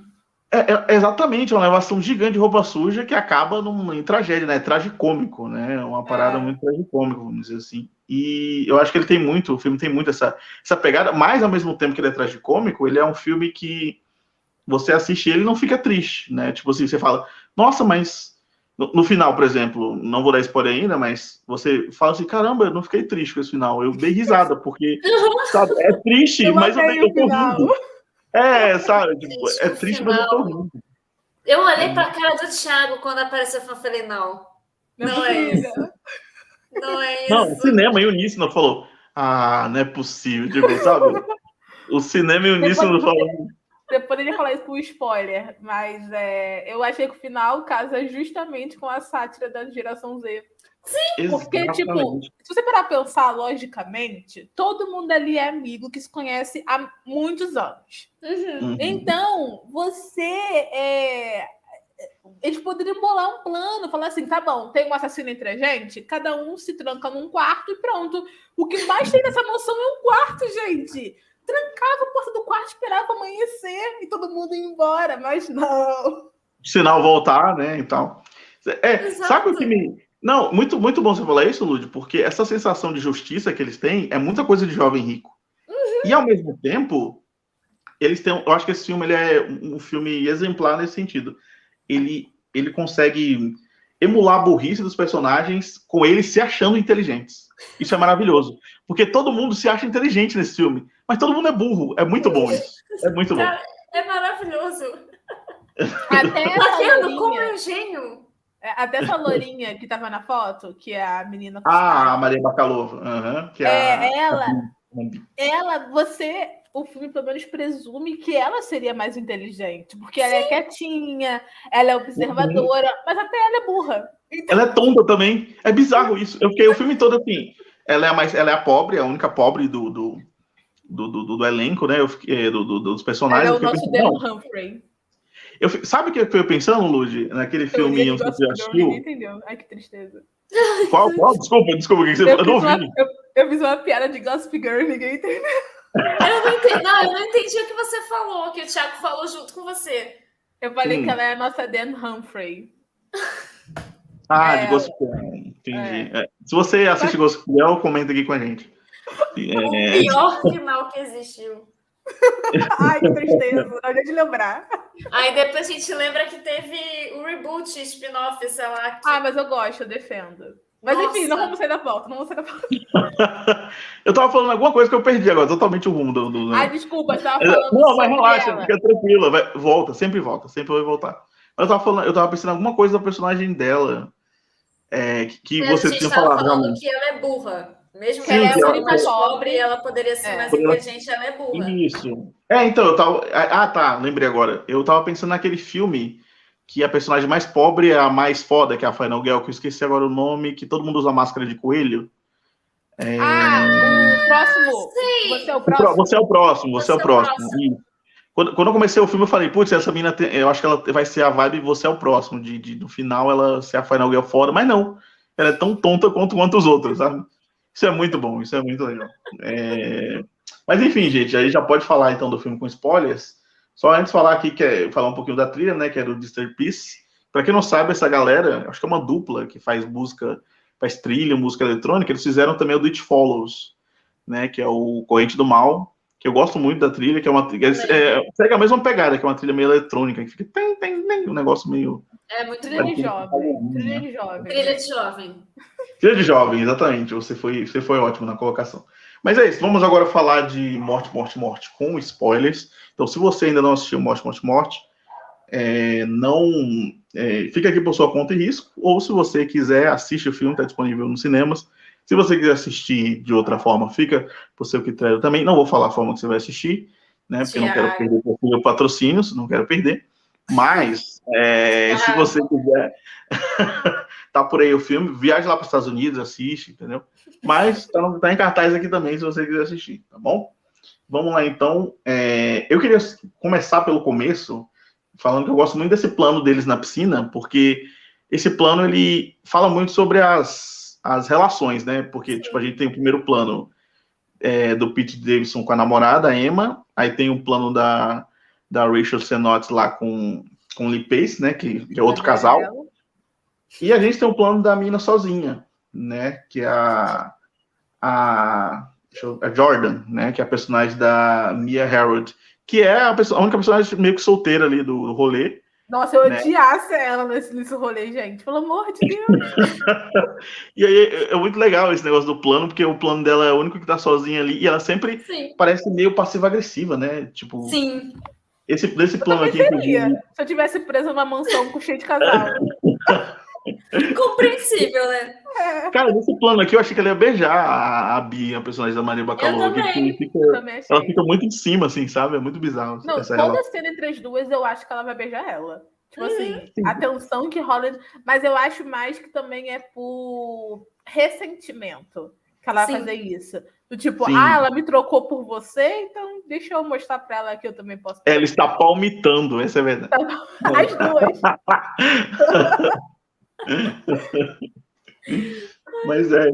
É, é- exatamente, é uma levação gigante de roupa suja que acaba num, em tragédia, né? Tragicômico, né? É Uma parada É. muito tragicômica, vamos dizer assim. E eu acho que ele tem muito, o filme tem muito essa, essa pegada, mas ao mesmo tempo que ele é tragicômico, ele é um filme que você assiste ele e não fica triste, né? Tipo assim, você fala, nossa, mas no, no final, por exemplo, não vou dar spoiler ainda, mas você fala assim, caramba, eu não fiquei triste com esse final, eu dei risada, porque, sabe, é triste, Eu mas eu, dei, tô rindo. É, sabe, tipo, é triste, mas eu tô rindo. Eu olhei pra cara do Thiago quando apareceu e falei, não, Não, é possível. não é isso. Não, o cinema, e o Uníssino falou. Ah, não é possível, tipo, sabe? O cinema e o início não falam. Você poderia falar isso com spoiler, mas é, eu achei que o final casa justamente com a sátira da geração Z. Sim, porque, Exatamente. tipo, se você parar pra pensar logicamente, todo mundo ali é amigo que se conhece há muitos anos. Uhum. Uhum. Então, você é. Eles poderiam bolar um plano, falar assim: tá bom, tem um assassino entre a gente, cada um se tranca num quarto e pronto. O que mais tem nessa noção é um quarto, gente trancava a porta do quarto, esperava amanhecer e todo mundo ir embora, mas não. Sinal voltar, né, e tal. É, sabe o que me... Não, muito, muito bom você falar isso, Lud, porque essa sensação de justiça que eles têm é muita coisa de jovem rico. Uhum. E, ao mesmo tempo, eles têm... Eu acho que esse filme ele é um filme exemplar nesse sentido. Ele, ele consegue emular a burrice dos personagens com eles se achando inteligentes. Isso é maravilhoso. Porque todo mundo se acha inteligente nesse filme. Mas todo mundo é burro. É muito bom isso. É muito bom. É, é maravilhoso. Até essa lourinha, como é um gênio. É, até essa lourinha que tava na foto, que é a menina. Ah, a Maria Bacalova. Uhum, que é, é a... ela. Ela, você o filme pelo menos presume que ela seria mais inteligente, porque ela é quietinha, ela é observadora, uhum. mas até ela é burra. Então... Ela é tonta também. É bizarro isso. Eu fiquei o filme todo assim. Ela é a mais, ela é a pobre, a única pobre do, do, do, do, do elenco, né? Eu fiquei, do, do, dos personagens. Ela é o nosso pensando, Humphrey. Eu, sabe o que eu fui pensando, Lud, naquele filme que você assistiu? entendeu. Ai, que tristeza. Qual? Qual? Desculpa, desculpa, o que você eu, eu não ouvi. Uma, eu, eu, fiz uma piada de Gossip Girl e ninguém entendeu. Eu não, entendi, não, eu não entendi o que você falou, que o Thiago falou junto com você. Eu falei hum. que ela é a nossa Dan Humphrey. Ah, é, de Gossip Girl, entendi. É. É. Se você assiste Gossip Girl, comenta aqui com a gente. O é. pior final que existiu. Ai, que tristeza, não de lembrar. Aí depois a gente lembra que teve o reboot spin-off, sei lá. Que... Ah, mas eu gosto, eu defendo. Mas Nossa. enfim, não vamos sair da pauta, não vamos sair da pauta. eu tava falando alguma coisa que eu perdi agora, totalmente o rumo do. do Ai, desculpa, você tava falando. Não, mas relaxa, ela. fica tranquila, vai, volta, sempre volta, sempre vai voltar. Eu tava falando, eu tava pensando alguma coisa da personagem dela. É, que, que você tinha falado. falando realmente. que ela é burra. Mesmo Sim, que ela é a única pobre, ela poderia ser é. mais inteligente, ela é burra. Isso. É, então, eu tava. Ah, tá, lembrei agora. Eu tava pensando naquele filme que a personagem mais pobre é a mais foda, que é a Final Girl, que eu esqueci agora o nome, que todo mundo usa máscara de coelho. É... Ah, o próximo. Sim. Você é o próximo. Você é o próximo, você, você é o próximo. próximo. Quando, quando, eu comecei o filme, eu falei, putz, essa mina, tem, eu acho que ela vai ser a vibe você é o próximo, de, de no final ela ser a Final Girl foda, mas não. Ela é tão tonta quanto, quanto os outros, sabe? Isso é muito bom, isso é muito legal. É... Mas enfim, gente, aí já pode falar então do filme com spoilers. Só antes falar aqui, que é, falar um pouquinho da trilha, né, que é do Disturb Peace. Para quem não sabe, essa galera, acho que é uma dupla que faz música, faz trilha, música eletrônica, eles fizeram também o Do It Follows, né, que é o Corrente do Mal, que eu gosto muito da trilha, que é uma trilha, é, segue a mesma pegada, que é uma trilha meio eletrônica, que fica tem, tem, tem, um negócio meio... É muito trilha de jovem, trilha de jovem. Trilha de jovem. Trilha de jovem, exatamente, você foi, você foi ótimo na colocação. Mas é isso, vamos agora falar de Morte, Morte, Morte com spoilers. Então, se você ainda não assistiu Morte, Morte, Morte, é, não é, fica aqui por sua conta e risco. Ou se você quiser, assiste o filme, está disponível nos cinemas. Se você quiser assistir de outra forma, fica por seu critério também. Não vou falar a forma que você vai assistir, né? Porque não quero perder o patrocínio, não quero perder. Mas, é, se você quiser, tá por aí o filme, viaje lá para os Estados Unidos, assiste, entendeu? Mas tá, tá, em cartaz aqui também, se você quiser assistir, tá bom? Vamos lá, então. É, eu queria começar pelo começo, falando que eu gosto muito desse plano deles na piscina, porque esse plano ele fala muito sobre as, as relações, né? Porque tipo, a gente tem o primeiro plano é, do Pete Davidson com a namorada, a Emma, aí tem o plano da, da Rachel Sennott lá com, com o Lee Pace, né? Que, que é outro casal. E a gente tem o plano da mina sozinha, né? Que é a, a a Jordan, né? Que é a personagem da Mia Harold, que é a, pessoa, a única personagem meio que solteira ali do, do rolê. Nossa, eu né? odiasse ela nesse, nesse rolê, gente. Pelo amor de Deus. e aí é, é muito legal esse negócio do plano, porque o plano dela é o único que tá sozinha ali. E ela sempre Sim. parece meio passiva-agressiva, né? Tipo. Sim. Esse, desse plano aqui. Seria, se eu tivesse presa numa mansão com cheio de casal. Compreensível, né? Cara, nesse plano aqui eu achei que ela ia beijar a, a Bia, a personagem da Maria Bacalhau. Fica, ela fica muito em cima, assim, sabe? É muito bizarro. Não, toda relação. cena entre as duas eu acho que ela vai beijar ela. Tipo uhum. assim, a tensão que rola. Mas eu acho mais que também é por ressentimento que ela vai fazer isso. Do tipo, Sim. ah, ela me trocou por você, então deixa eu mostrar pra ela que eu também posso. Ela está palmitando, essa é verdade. As duas. Mas é,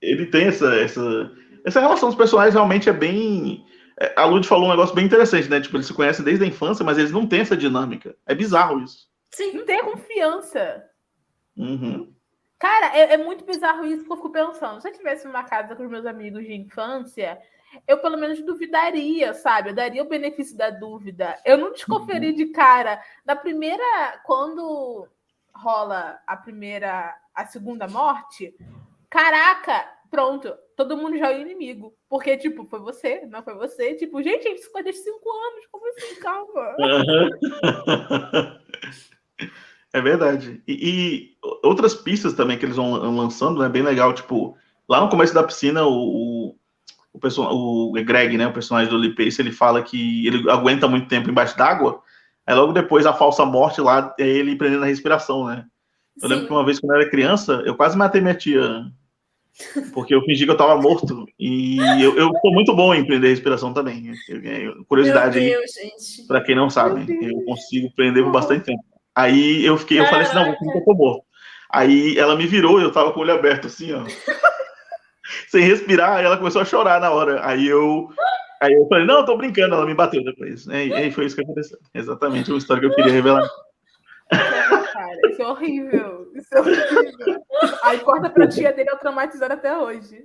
ele tem essa, essa, essa relação dos personagens realmente é bem. É, a Lud falou um negócio bem interessante, né? Tipo, eles se conhecem desde a infância, mas eles não têm essa dinâmica. É bizarro isso. Sim, não tem a confiança. Uhum. Cara, é, é, muito bizarro isso que eu fico pensando. Se eu tivesse uma casa com os meus amigos de infância, eu pelo menos duvidaria, sabe? Eu daria o benefício da dúvida. Eu não desconfiaria uhum. de cara. Na primeira, quando rola a primeira, a segunda morte, caraca, pronto, todo mundo já é inimigo. Porque, tipo, foi você, não foi você. Tipo, gente, a gente 55 anos, como assim? Calma. É verdade. E, e, outras pistas também que eles vão lançando, né? Bem legal, tipo, lá no começo da piscina, o, o, o, o Greg, né? O personagem do Lee Pace, ele fala que ele aguenta muito tempo embaixo d'água. Aí logo depois a falsa morte lá é ele prendendo a respiração, né? Eu Sim. lembro que uma vez, quando eu era criança, eu quase matei minha tia. Porque eu fingi que eu tava morto. E eu, eu tô muito bom em prender a respiração também. Curiosidade Deus, aí. Pra quem não sabe, eu consigo prender por bastante tempo. Aí eu fiquei, eu falei assim, não, eu tô morto. Aí ela me virou e eu tava com o olho aberto, assim, ó. sem respirar, aí ela começou a chorar na hora. Aí eu Aí eu falei, não, eu tô brincando, ela me bateu depois. E aí foi isso que aconteceu. Exatamente uma história que eu queria revelar. Cara, isso é horrível. Isso é horrível. Aí corta pra tia dele, é traumatizado até hoje.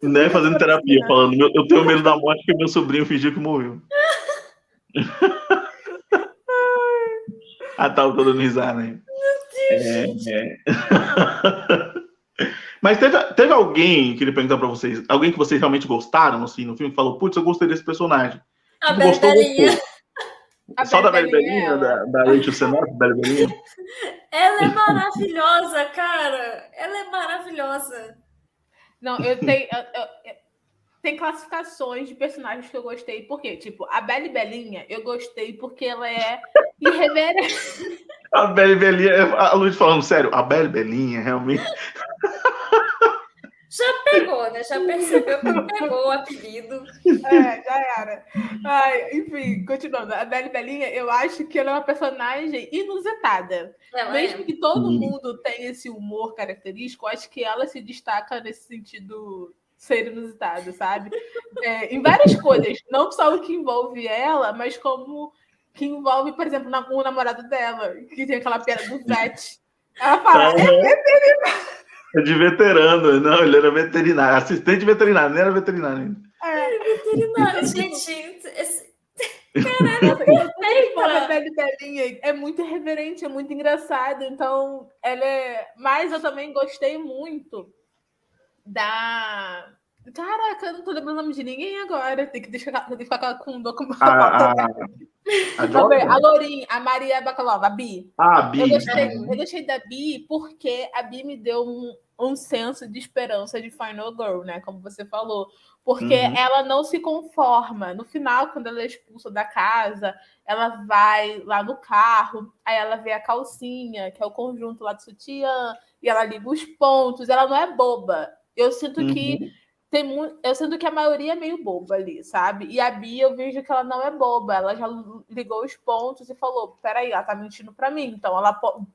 Né, fazendo terapia, falando, eu tenho medo da morte porque meu sobrinho fingiu que morreu. ah, tá, eu tô dando risada aí. Meu Deus. É, é. Mas teve, teve alguém, queria perguntar pra vocês, alguém que vocês realmente gostaram, assim, no filme, que falou, putz, eu gostei desse personagem. A tipo, gostou. A Só da Belle Belinha, da, da Rachel Belle Belinha? Ela é maravilhosa, cara. Ela é maravilhosa. Não, eu tenho... Eu, eu, eu, tem classificações de personagens que eu gostei. Por quê? Tipo, a Belle Belinha, eu gostei porque ela é irreverente. A Belle Belinha, a Luiz falando sério, a Belle Belinha, realmente. Já pegou, né? Já percebeu que pegou o apelido. É, já era. Ai, enfim, continuando. A Belle Belinha, eu acho que ela é uma personagem inusitada. Ela Mesmo é. que todo mundo tenha esse humor característico, eu acho que ela se destaca nesse sentido ser inusitado, sabe? É, em várias coisas, não só o que envolve ela, mas como que envolve, por exemplo, o namorado dela, que tem aquela piada do vet. Ela fala, é veterinário. É de veterano, não, ele era veterinário, assistente veterinário, nem era veterinário ainda. É, veterinário, gente. Esse... Caralho, é muito irreverente, é muito engraçado. Então, ela é. Mas eu também gostei muito da. Caraca, eu não tô lembrando o nome de ninguém agora. Tem que deixar tem que ficar com um documento. A, a, a, a Lourinha, a Maria Bacalova, a Bi. Ah, a Bi. Eu gostei, eu gostei da Bi porque a Bi me deu um, um senso de esperança de Final Girl, né? Como você falou. Porque uhum. ela não se conforma. No final, quando ela é expulsa da casa, ela vai lá no carro, aí ela vê a calcinha, que é o conjunto lá do sutiã, e ela liga os pontos. Ela não é boba. Eu sinto uhum. que tem muito. Eu sinto que a maioria é meio boba ali, sabe? E a Bia, eu vejo que ela não é boba. Ela já ligou os pontos e falou: peraí, ela tá mentindo para mim. Então, ela po...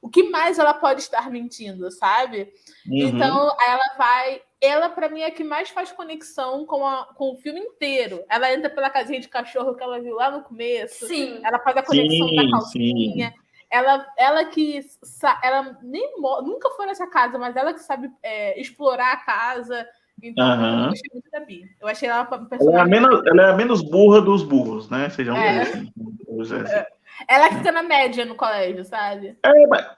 o que mais ela pode estar mentindo, sabe? Uhum. Então, ela vai. Ela, para mim, é a que mais faz conexão com, a, com o filme inteiro. Ela entra pela casinha de cachorro que ela viu lá no começo. Sim. Ela faz a conexão sim, da calcinha. Sim. Ela, ela que ela nem nunca foi nessa casa, mas ela que sabe é, explorar a casa. Então, uhum. eu gostei muito da Bi. Eu achei ela uma personagem. Ela é, a menos, ela é a menos burra dos burros, né? Sejam é. assim. É. Ela fica na média no colégio, sabe?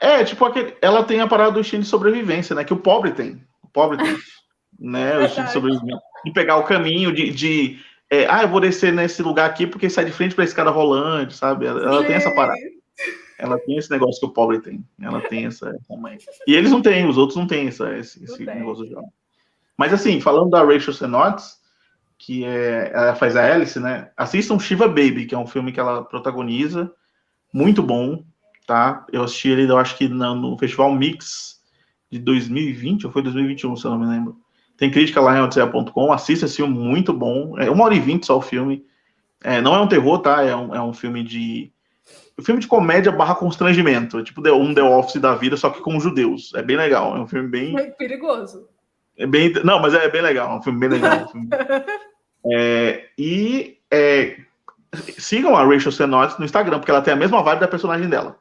É, é tipo aquele. Ela tem a parada do instinto de sobrevivência, né? Que o pobre tem. O pobre tem. né? O instinto de sobrevivência. De pegar o caminho, de. de é, ah, eu vou descer nesse lugar aqui porque sai de frente para a escada rolante, sabe? Ela, ela tem essa parada. Ela tem esse negócio que o pobre tem. Ela tem essa, essa mãe. E eles não têm, os outros não têm essa, esse, esse negócio de Mas assim, falando da Rachel Sennott, que é, ela faz a Alice, né? Assistam Shiva Baby, que é um filme que ela protagoniza. Muito bom, tá? Eu assisti ele, eu acho que no, no Festival Mix de 2020, ou foi 2021, se eu não me lembro. Tem crítica lá em odisseia.com, assista esse filme, muito bom. É uma hora e vinte só o filme. É, não é um terror, tá? É um, é um filme de. Um filme de comédia barra constrangimento. É tipo um The Office da vida, só que com judeus. É bem legal. É um filme bem. É perigoso. É bem. Não, mas é bem legal. É um filme bem legal. Um filme... é, e é, sigam a Rachel Sennott no Instagram, porque ela tem a mesma vibe da personagem dela.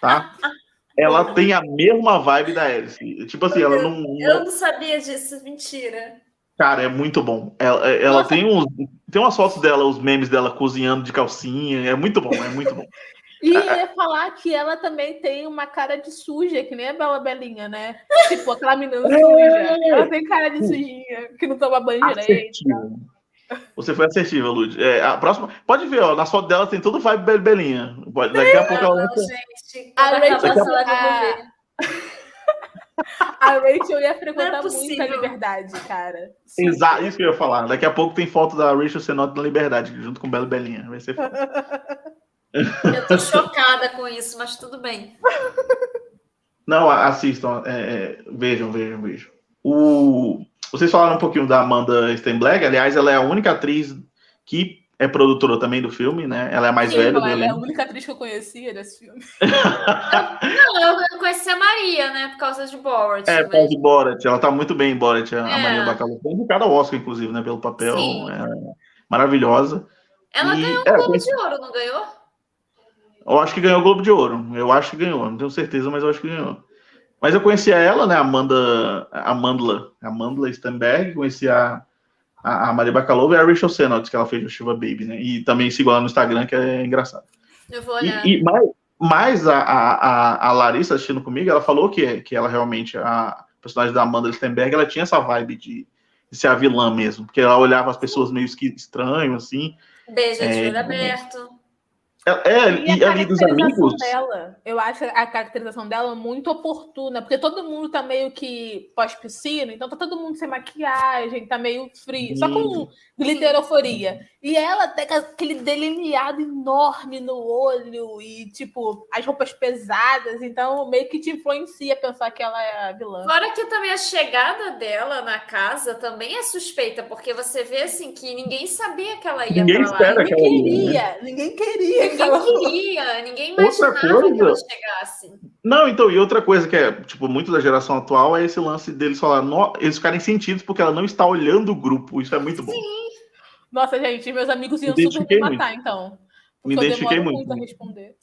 Tá? ela tem a mesma vibe da Alice. Tipo assim, ela não. Eu não sabia disso, mentira. Cara, é muito bom. Ela, ela tem, uns, tem umas fotos dela, os memes dela cozinhando de calcinha. É muito bom, é muito bom. E ia falar que ela também tem uma cara de suja, que nem a Bela Belinha, né? Tipo, aquela menina é. suja. Ela tem cara de sujinha, que não toma banho direito. Você foi assertiva, Lud. É, a próxima. Pode ver, ó. Na foto dela tem todo vibe Belinha. Daqui a pouco ela. Não, gente. A Rachel, a... a Rachel ia frequentar é muito a liberdade, cara. Exato, isso que eu ia falar. Daqui a pouco tem foto da Rachel Sennott na liberdade, junto com Bela Belinha. Vai ser Eu tô chocada com isso, mas tudo bem. Não, assistam, é, é, vejam, vejam, vejam. O, vocês falaram um pouquinho da Amanda Steinblack, aliás, ela é a única atriz que é produtora também do filme, né? Ela é a mais Sim, velha. Ela é a única atriz que eu conhecia desse filme. não, eu conheci a Maria, né? Por causa de Borat. É, por causa de Borat. Ela tá muito bem em Borat, a, é. Maria Bacalhau. Foi indicada ao Oscar, inclusive, né? Pelo papel. É, maravilhosa. Ela e, ganhou o é, Globo de Ouro, não ganhou? Eu acho que ganhou o Globo de Ouro. Eu acho que ganhou. Não tenho certeza, mas eu acho que ganhou. Mas eu conhecia ela, né? Amanda, Amandla, Amandla Stenberg, conhecia a, a Maria Bakalova e a Rachel Sennott, que ela fez o Shiva Baby, né? E também sigo ela no Instagram, que é engraçado. Eu vou olhar. E, e mais, mais a, a, a, Larissa assistindo comigo, ela falou que, que ela realmente, a personagem da Amanda Stenberg, ela tinha essa vibe de, de ser a vilã mesmo, porque ela olhava as pessoas meio estranho, assim. Beijo de é, olho aberto. É, é e, e ali dos amigos. Dela, eu acho a caracterização dela muito oportuna, porque todo mundo tá meio que pós-piscina, então tá todo mundo sem maquiagem, tá meio frio, só com glitteroforia. E ela tem aquele delineado enorme no olho e, tipo, as roupas pesadas, então meio que te influencia pensar que ela é a vilã. Fora que também a chegada dela na casa também é suspeita, porque você vê assim que ninguém sabia que ela ia ninguém pra lá. Espera ninguém que queria, né? ninguém queria. Ninguém queria, ninguém imaginava outra coisa... que ela chegasse. Não, então, e outra coisa que é, tipo, muito da geração atual é esse lance deles falar, eles ficarem sentidos porque ela não está olhando o grupo. Isso é muito bom. Sim. Nossa, gente, meus amigos iam super me matar, muito. então. Me identifiquei muito. muito a responder.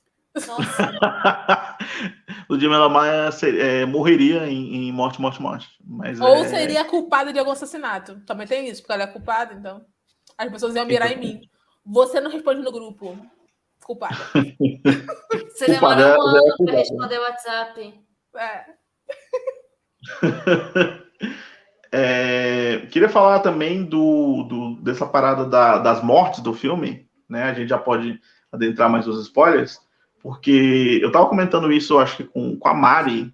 Nossa. Ludmilla Maia é, morreria em, em, morte, morte, morte. Mas Ou é... seria culpada de algum assassinato. Também tem isso, porque ela é culpada, então. As pessoas iam mirar em mim. Você não responde no grupo. Culpada. Você demora um ano para responder o WhatsApp. É. É, queria falar também do, do dessa parada da, das mortes do filme, né? A gente já pode adentrar mais nos spoilers, porque eu estava comentando isso, acho que com, com a Mari,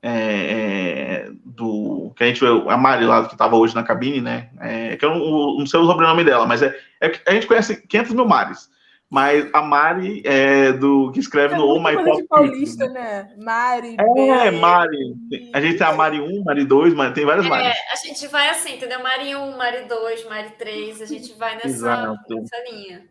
é, é, do que a gente a Mari lá que estava hoje na cabine, né? É, que eu não, não, sei o sobrenome dela, mas é, é a gente conhece 500 mil Mares. Mas a Mari é do que escreve é no Oh My Pop. paulista, né? Mari. É, Mari. A gente tem a Mari 1, Mari 2, mas tem várias é, Maris. A gente vai assim, entendeu? Mari 1, Mari 2, Mari 3, a gente vai nessa, nessa linha.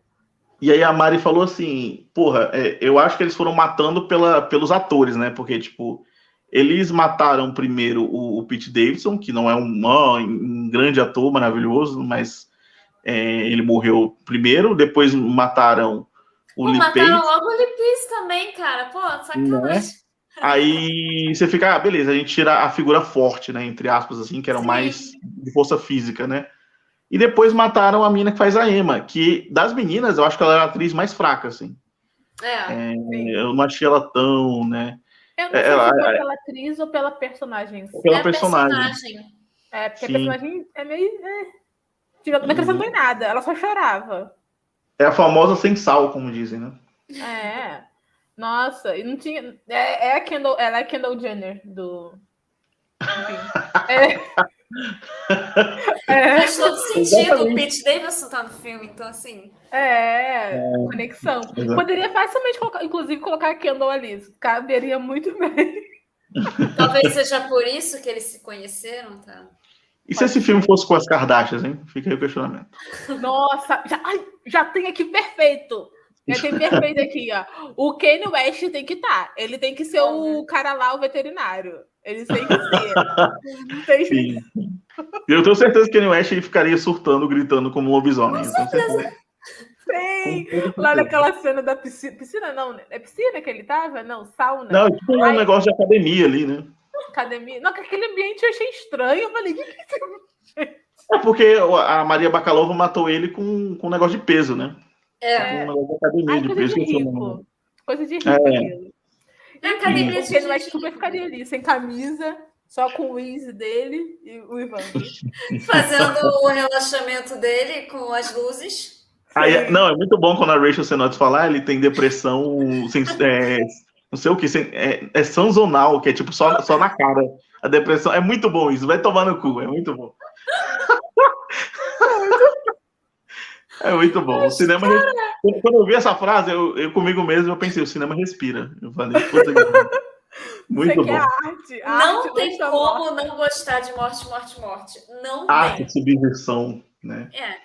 E aí a Mari falou assim, porra, é, eu acho que eles foram matando pela, pelos atores, né? Porque, tipo, eles mataram primeiro o, o Pete Davidson, que não é um, um grande ator maravilhoso, mas é, ele morreu primeiro, depois mataram o Pô, Mataram logo o Lipis também, cara. Pô, sacanagem. É? Aí você fica, ah, beleza, a gente tira a figura forte, né? Entre aspas, assim, que era mais de força física, né? E depois mataram a mina que faz a Emma, que das meninas, eu acho que ela era a atriz mais fraca, assim. É. é eu não achei ela tão, né? Eu não sei ela, se foi pela atriz ou pela personagem. Pela é personagem. personagem. É, porque Sim. a personagem é meio. É Tipo, não acrescentou em nada, ela só chorava. É a famosa sem sal, como dizem, né? É. Nossa, e não tinha. É, é a Kendall, ela é a Kendall Jenner do. É. é. Faz todo sentido. O Pete Davidson tá no filme, então assim. É, é. conexão. Exato. Poderia facilmente colocar, inclusive, colocar a Kendall ali. Caberia muito bem. Talvez seja por isso que eles se conheceram, tá? E se esse filme fosse com as Kardashians, hein? Fica aí o questionamento. Nossa, já, ai, já tem aqui perfeito. Já tem perfeito aqui, ó. O Kanye West tem que estar. Tá. Ele tem que ser o cara lá, o veterinário. Ele tem que ser. Não tem Sim. Eu tenho certeza que o Kanye West ficaria surtando, gritando como um lobisomem. Com certeza. Sim, lá naquela cena da piscina. Piscina não, né? É piscina que ele tava? Não, sauna. Não, tipo um negócio de academia ali, né? Academia. Não, aquele ambiente eu achei estranho. Eu falei, o que é? É porque a Maria Bacalova matou ele com, com um negócio de peso, né? É. Um negócio de academia Ai, de peso. De rico. Coisa de rico é. Na academia de Ele super ficaria ali, sem camisa, só com o Easy dele e o Ivan. Fazendo o relaxamento dele com as luzes. Aí, não, é muito bom quando a Rachel Senotes falar, ele tem depressão, sem, é, não sei o que, é, é sanzonal, que é tipo só, só na cara. A depressão, é muito bom isso, vai tomar no cu, é muito bom. É muito bom. O cinema. Quando eu vi essa frase, eu, eu comigo mesmo, eu pensei, o cinema respira. Eu falei, puta que. Muito bom. Arte. não arte tem como não gostar de morte, morte, morte. Não arte, tem. subversão, né? É.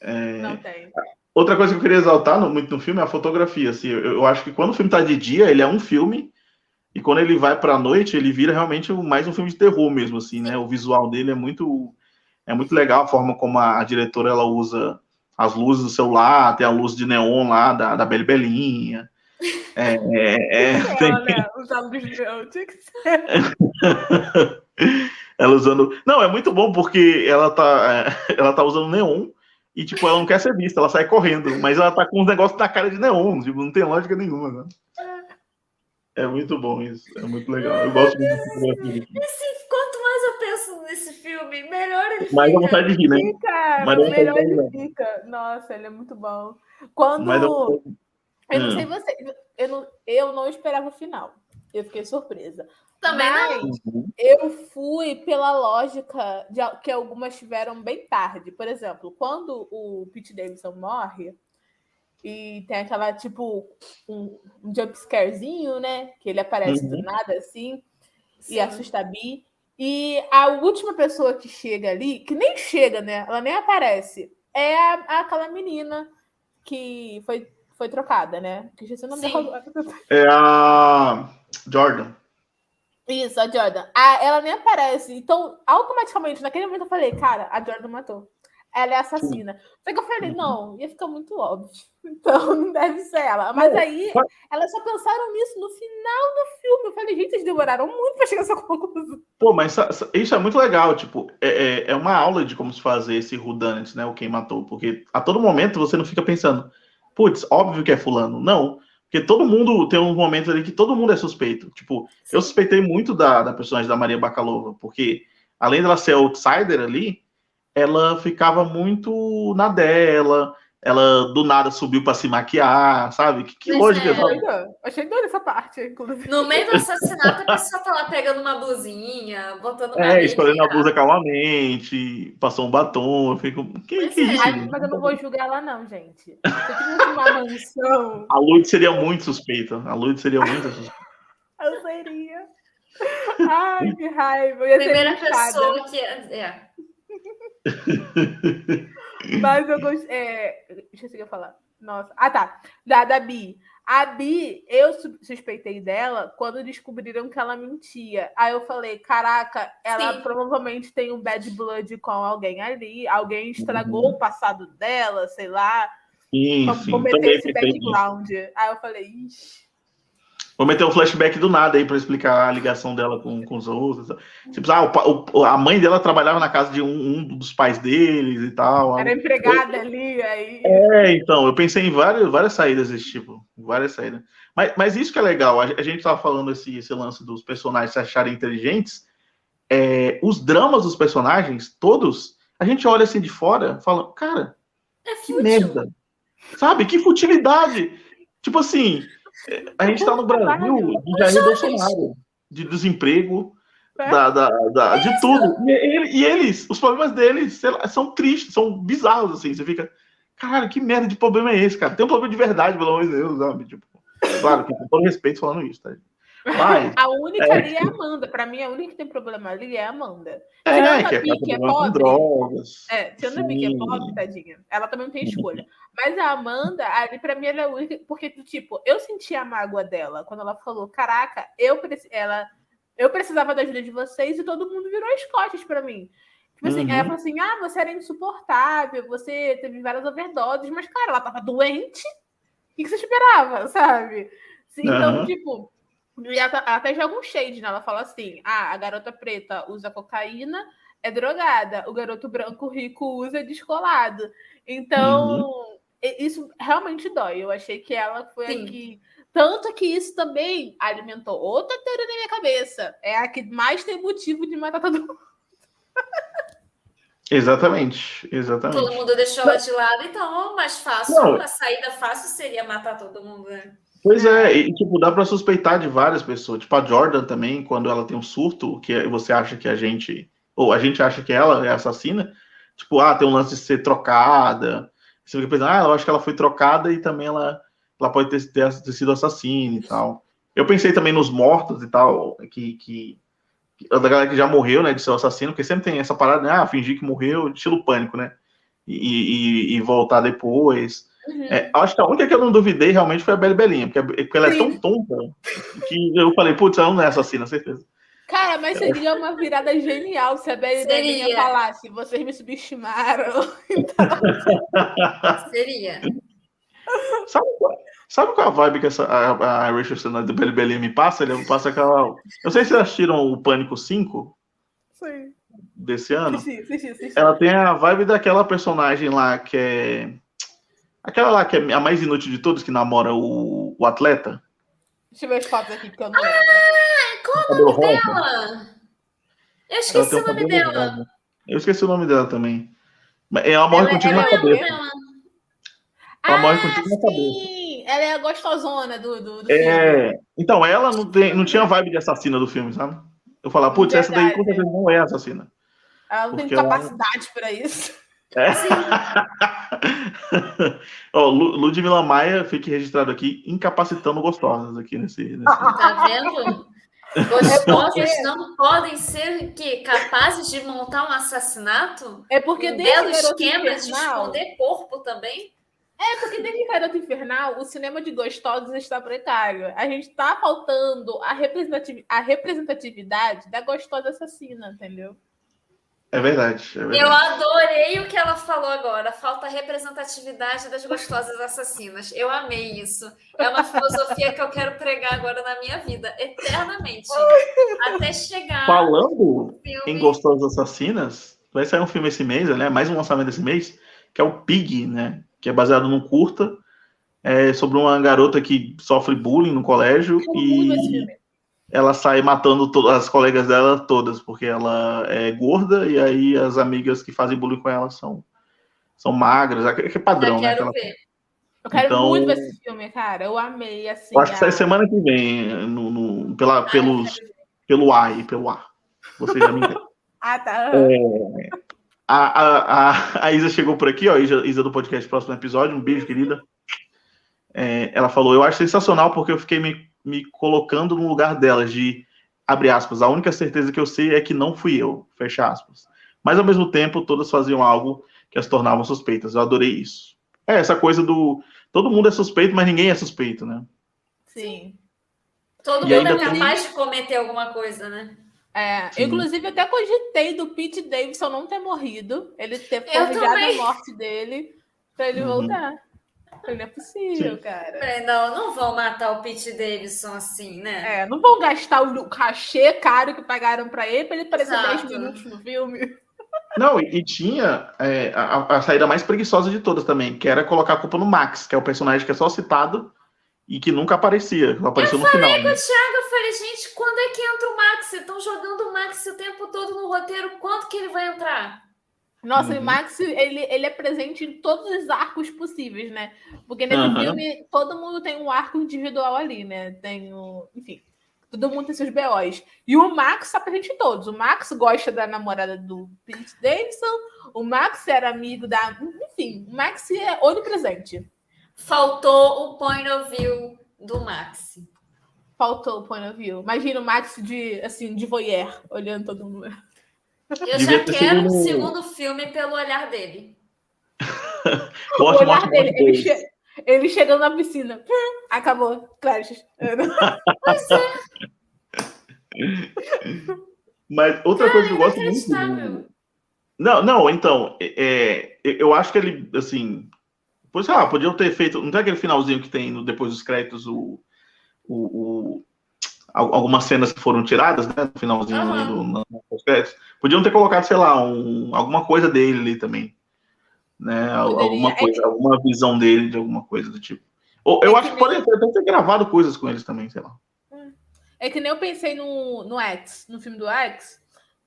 é. Não tem. Outra coisa que eu queria exaltar no, muito no filme é a fotografia. Assim, eu, eu acho que quando o filme está de dia, ele é um filme, e quando ele vai para a noite, ele vira realmente mais um filme de terror mesmo, assim, né? O visual dele é muito é muito legal a forma como a, a diretora ela usa as luzes do celular, tem a luz de neon lá da, da Beli Belinha. É, é, é, tem... ela usando. Não, é muito bom porque ela tá, é, ela tá usando neon e, tipo, ela não quer ser vista, ela sai correndo, mas ela tá com uns negócios na cara de neon, tipo, não tem lógica nenhuma, né? É muito bom isso, é muito legal. Eu gosto muito de fotografia. Esse, quanto mais eu penso nesse filme, melhor ele fica. Mais a vontade de rir, né? Fica, mais melhor ele fica. Nossa, ele é muito bom. Quando. Mais eu... não sei você, eu não, eu não esperava o final. Eu fiquei surpresa. Também Mas não. Eu fui pela lógica de que algumas tiveram bem tarde. Por exemplo, quando o Pete Davidson morre e tem aquela, tipo, um, um jumpscarezinho, né? Que ele aparece uhum. do nada assim Sim. e assusta a Bi. E a última pessoa que chega ali, que nem chega, né? Ela nem aparece, é a, aquela menina que foi, foi trocada, né? Que esqueci o nome dela. É a Jordan. Isso, a Jordan. A, ela nem aparece. Então, automaticamente, naquele momento, eu falei, cara, a Jordan matou. Ela é assassina. Só que eu falei, uhum. não, ia ficar muito óbvio. Então, não deve ser ela. Mas aí, elas só pensaram nisso no final do filme. Eu falei, gente, eles demoraram muito pra chegar a essa conclusão. Pô, mas isso é muito legal. Tipo, é, é, é uma aula de como se fazer esse whodunit, né? O quem matou. Porque a todo momento você não fica pensando, putz, óbvio que é fulano. Não. Porque todo mundo tem um momento ali que todo mundo é suspeito. Tipo, Sim. eu suspeitei muito da, da personagem da Maria Bakalova, porque além dela ser outsider ali, ela ficava muito na dela, ela do nada subiu para se maquiar, sabe? Que, que lógica é. Sabe? Achei doida essa parte, inclusive. No meio do assassinato, a pessoa tá lá pegando uma blusinha, botando uma É, escolhendo a blusa calmamente, passou um batom, eu fico. Que, que é. isso? Ai, mas eu não vou julgar ela, não, gente. Se uma mansão. A Lud seria muito suspeita. A Lud seria muito suspeita. eu seria. Ai, que raiva. Eu ia Primeira pessoa que. É. Mas eu gostei. É... Deixa eu seguir falar. Nossa. Ah, tá. Da, da Bi. A Bi, eu suspeitei dela quando descobriram que ela mentia. Aí eu falei: caraca, ela Sim. provavelmente tem um bad blood com alguém ali. Alguém estragou uhum. o passado dela, sei lá. Meter esse background. Aí eu falei: ixi. Vou meter um flashback do nada aí para explicar a ligação dela com, com os outros. Tipo, ah, o, o, a mãe dela trabalhava na casa de um, um, dos pais deles e tal. Era empregada eu, ali, aí. É, então, eu pensei em várias, várias saídas desse tipo. Várias saídas. Mas, mas isso que é legal, a, a gente estava falando esse, esse lance dos personagens se acharem inteligentes. É, os dramas dos personagens, todos, a gente olha assim de fora fala, cara, é que merda. Sabe? Que futilidade. Tipo assim, a gente está no Brasil de Jair Bolsonaro, de desemprego, é. da, da, da de tudo. E, eles, os problemas deles lá, são tristes, são bizarros, assim. Você fica, cara, que merda de problema é esse, cara? Tem um problema de verdade, pelo amor de Deus, sabe? Tipo, claro que com todo respeito falando isso, tá? Mas, a única é... ali é a Amanda. Pra mim, a única que tem problema ali é a Amanda. É, Tirando que a Bic é pobre. Drogas. É, tirando a Bic é pobre, tadinha. Ela também não tem escolha. Mas a Amanda, ali, pra mim, ela é a única. Porque, tipo, eu senti a mágoa dela quando ela falou: Caraca, eu, ela, eu precisava da ajuda de vocês e todo mundo virou as costas pra mim. Tipo assim, uhum. ela falou assim: ah, você era insuportável, você teve várias overdoses, mas, cara, ela tava doente. O que, que você esperava, sabe? Então, uhum. tipo, e ela até joga um shade, né? Ela fala assim: ah, a garota preta usa cocaína, é drogada, o garoto branco rico usa descolado. Então, uhum. isso realmente dói. Eu achei que ela foi Sim. a que. Tanto que isso também alimentou outra teoria na minha cabeça. É a que mais tem motivo de matar todo mundo. Exatamente, exatamente. Todo mundo deixou ela de lado, então mais fácil, Não. a saída fácil seria matar todo mundo, né? Pois é, e tipo, dá para suspeitar de várias pessoas. Tipo, a Jordan também, quando ela tem um surto, que você acha que a gente. Ou a gente acha que ela é assassina, tipo, ah, tem um lance de ser trocada. Você fica pensando, ah, eu acho que ela foi trocada e também ela, ela pode ter, ter, ter sido assassina e tal. Eu pensei também nos mortos e tal, que, que, que da galera que já morreu, né, de ser assassino, porque sempre tem essa parada, né, ah, fingir que morreu, estilo pânico, né, e, e, e voltar depois. Uhum. É, acho que a única que eu não duvidei realmente foi a Beli Belinha, porque, porque ela é tão tonta que eu falei, putz, ela não é assassina, certeza. Cara, mas seria uma virada genial se a Beli Belinha falasse, vocês me subestimaram. Então... seria. Sabe qual, sabe qual a vibe que essa, a, a Rachel Sennett do Beli Belinha me passa? Ele me passa aquela. Eu não sei se vocês assistiram o Pânico 5. Sim. Desse ano. Sim, sim, sim, sim, Ela tem a vibe daquela personagem lá que é Aquela lá que é a mais inútil de todos, que namora o, o atleta. Deixa eu ver as fotos aqui que eu não lembro. Ah, qual o nome dela? Eu esqueci o nome dela. Eu esqueci o nome dela também. Ela morre contigo na cabeça. Ela, ela morre ah, contigo na cabeça. Ela é a gostosona do, do, do é... Filme. Então, ela não, tem, não tinha vibe de assassina do filme, sabe? Eu falava, putz, essa daí com certeza não é assassina. Ela não tem capacidade ela... para isso. É. Ó, Ludmilla Maia, fique registrado aqui, incapacitando gostosas aqui nesse. nesse... Tá vendo? Gostosas não podem ser que capazes de montar um assassinato? É porque um belo esquema infernal, de esconder corpo também? É porque desde Garoto Infernal o cinema de gostosos está precário. A gente está faltando a, representatividade, a representatividade da gostosa assassina, entendeu? É verdade, é verdade, Eu adorei o que ela falou agora. Falta representatividade das gostosas assassinas. Eu amei isso. É uma filosofia que eu quero pregar agora na minha vida, eternamente. Até chegar. Falando em gostosas assassinas, vai sair um filme esse mês, né? Mais um lançamento desse mês, que é o Pig, né? Que é baseado num curta é, sobre uma garota que sofre bullying no colégio. Eu e ela sai matando as colegas dela todas, porque ela é gorda, e aí as amigas que fazem bullying com ela são, são magras, é que é padrão, né? Aquela... Eu quero então, muito ver esse filme, cara. Eu amei, assim. Eu acho que sai semana que vem, no, no pela, ah, pelos, pelo A e pelo A. Você já me ah, tá. É, a, a, a, a, Isa chegou por aqui, ó, Isa, Isa do podcast Próximo Episódio. Um beijo, querida. É, ela falou: Eu acho sensacional porque eu fiquei me me colocando no lugar delas, de abre aspas, a única certeza que eu sei é que não fui eu, fecha aspas. Mas ao mesmo tempo, todas faziam algo que as tornavam suspeitas. Eu adorei isso. É essa coisa do todo mundo é suspeito, mas ninguém é suspeito, né? Sim. Todo e mundo é capaz tem... de cometer alguma coisa, né? É, inclusive até cogitei do Pete Davidson não ter morrido, ele ter forjado a morte dele para ele uhum. voltar. Não é possível, cara. Não, não vão matar o Pete Davidson assim, né? É, não vão gastar o cachê caro que pagaram para ele para ele aparecer Exato. 10 minutos no filme. Não, e, e tinha é, a, a, saída mais preguiçosa de todas também, que era colocar a culpa no Max, que é o personagem que é só citado e que nunca aparecia. Apareceu eu no falei final. com né? o Thiago, eu falei, gente, quando é que entra o Max? Estão jogando o Max o tempo todo no roteiro, quando que ele vai entrar? Nossa, uhum. o Max, ele, ele é presente em todos os arcos possíveis, né? Porque nesse uhum. filme, todo mundo tem um arco individual ali, né? Tem o... Enfim, todo mundo tem seus BOs. E o Max está presente em todos. O Max gosta da namorada do Pete Davidson, o Max era amigo da... Enfim, o Max é onipresente. Faltou o point of view do Max. Faltou o point of view. Imagina o Max de, assim, de voyeur, olhando todo mundo. Eu já quero o segundo filme pelo olhar dele. o olhar dele, ele, che ele chegando na piscina. Acabou. Clashes. pois é. Mas outra Cara, coisa que eu gosto muito. Não, não, então, é, eu acho que ele, assim. Pois, ah, podiam ter feito. Não tem aquele finalzinho que tem no, depois dos créditos o, o, o algumas cenas que foram tiradas, né, no finalzinho uhum. do, no, podiam ter colocado, sei lá, um, alguma coisa dele ali também, né, alguma é coisa, alguma visão dele de alguma coisa do tipo. Ou, eu é acho que, que pode até ter gravado coisas com eles também, sei lá. É que nem eu pensei no, no X, no filme do X,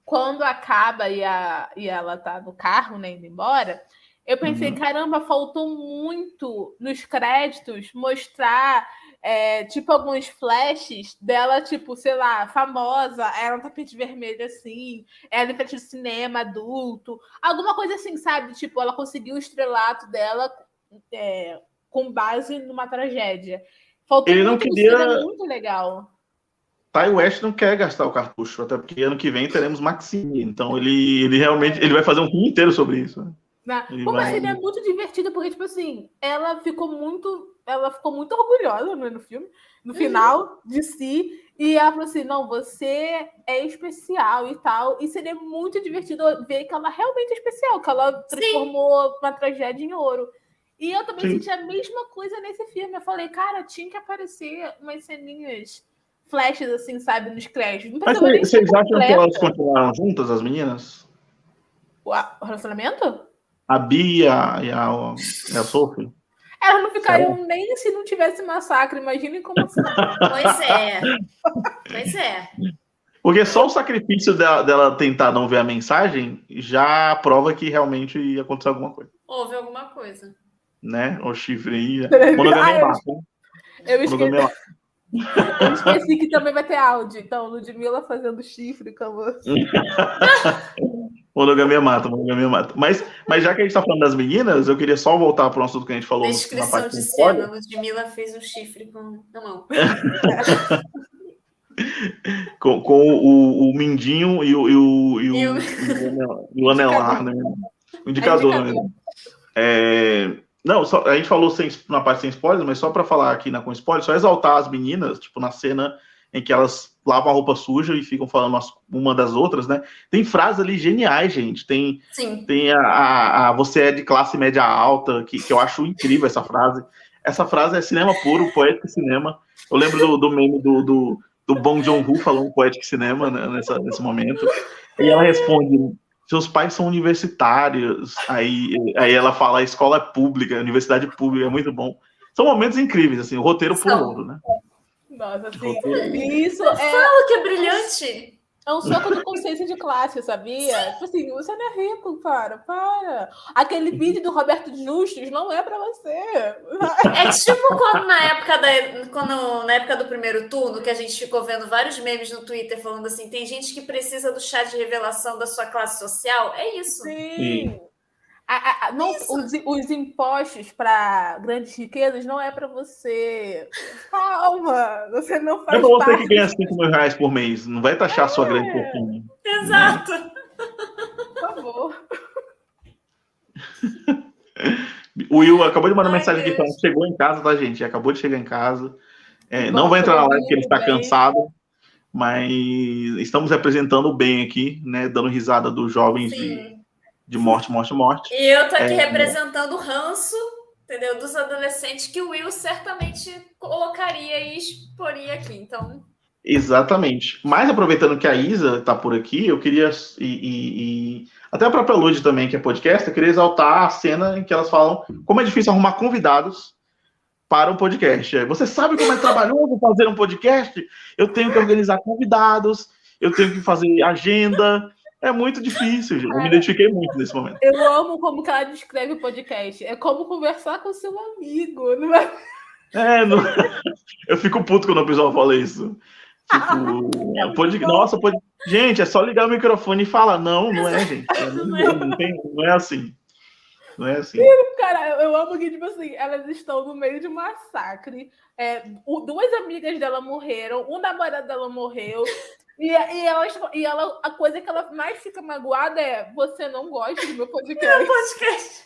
quando acaba e, a, e ela tá no carro, né, indo embora, eu pensei, uhum. caramba, faltou muito nos créditos mostrar é, tipo alguns flashes dela, tipo, sei lá, famosa, ela no tapete vermelho assim, ela em frente do cinema adulto, alguma coisa assim, sabe? Tipo, ela conseguiu o estrelato dela é, com base numa tragédia. Faltou Ele não queria. muito legal. Ty West não quer gastar o cartucho, até porque ano que vem teremos Maxine, então ele, ele realmente ele vai fazer um filme inteiro sobre isso. Né? Pô, vai... mas seria muito divertido, porque, tipo assim, ela ficou muito ela ficou muito orgulhosa né, no filme, no uhum. final de si. E ela falou assim: não, você é especial e tal. E seria muito divertido ver que ela realmente é especial, que ela transformou Sim. uma tragédia em ouro. E eu também Sim. senti a mesma coisa nesse filme. Eu falei, cara, tinha que aparecer umas ceninhas, flashes, assim, sabe, nos créditos. Mas vocês acham que elas continuaram juntas, as meninas? O relacionamento? A Bia e a, e a Sophie? Elas não ficariam nem se não tivesse massacre. Imaginem como assim. Pois é. Pois é. Porque só o sacrifício dela, dela, tentar não ver a mensagem já prova que realmente ia acontecer alguma coisa. Houve alguma coisa. Né? O chifre aí. Monogamia ah, eu, eu esqueci. Eu esqueci que também vai ter áudio. Então, Ludmilla fazendo chifre com você. Monogamia mata, monogamia mata. Mas, mas já que a gente está falando das meninas, eu queria só voltar para um assunto que a gente falou. Descrição na parte de cena, Ludmilla fez um chifre com a mão. com, com o, o, mindinho e o, e o, e o, e o, o anelar, né? O indicador, é indicador. né? É, não, só, a gente falou sem, na parte sem spoilers, mas só para falar aqui na com spoilers, só exaltar as meninas, tipo, na cena em que elas lavam a roupa suja e ficam falando uma das outras, né? Tem frases ali geniais, gente. Tem, Sim. tem a, a, a, você é de classe média alta, que, que eu acho incrível essa frase. Essa frase é cinema puro, poético cinema. Eu lembro do, do meme do, do, do Bong Joon-ho falando poético cinema né, nessa, nesse momento. E ela responde, seus pais são universitários. Aí, aí ela fala, a escola é pública, a universidade pública, é muito bom. São momentos incríveis, assim, o roteiro por ouro, né? Nossa, assim, isso é... Fala que é brilhante! É um soco de consciência de classe, sabia? Tipo assim, você não é rico, cara, para. Aquele vídeo do Roberto Justus não é para você. É tipo quando na época da quando na época do primeiro turno que a gente ficou vendo vários memes no Twitter falando assim, tem gente que precisa do chá de revelação da sua classe social. É isso. Sim. Sim. A, a, não, os, os, impostos para grandes riquezas não é para você. Calma, você não faz. É para você que ganha 5 mil reais por mês, não vai taxar é. sua grande fortuna. Exato. Né? Por favor. O Will acabou de mandar Ai, mensagem aqui falando chegou em casa, tá, gente? Acabou de chegar em casa. É, não vai entrar na live porque ele está cansado, mas estamos representando bem aqui, né? Dando risada dos jovens Sim. de de morte, morte, morte. E eu tô aqui é, representando o ranço, entendeu? Dos adolescentes que o Will certamente colocaria e exporia aqui, então... Exatamente. Mas aproveitando que a Isa está por aqui, eu queria, e, e, e, até a própria Lud também, que é podcast, eu queria exaltar a cena em que elas falam como é difícil arrumar convidados para um podcast. Você sabe como é trabalhoso fazer um podcast? Eu tenho que organizar convidados, eu tenho que fazer agenda, É muito difícil, gente. Eu me identifiquei muito nesse momento. Eu amo como que ela descreve o podcast. É como conversar com seu amigo. Não é? É, não... eu fico puto quando o pessoal fala isso. Tipo, é pode... nossa, pode... gente, é só ligar o microfone e falar. Não, não é, gente. Não, é, não, tem... não é assim. Não é assim. Cara, eu amo que, tipo assim, elas estão no meio de um massacre. É, duas amigas dela morreram, um namorado dela morreu. E, e, ela, e ela, a coisa que ela mais fica magoada é: você não gosta do meu podcast. Meu podcast.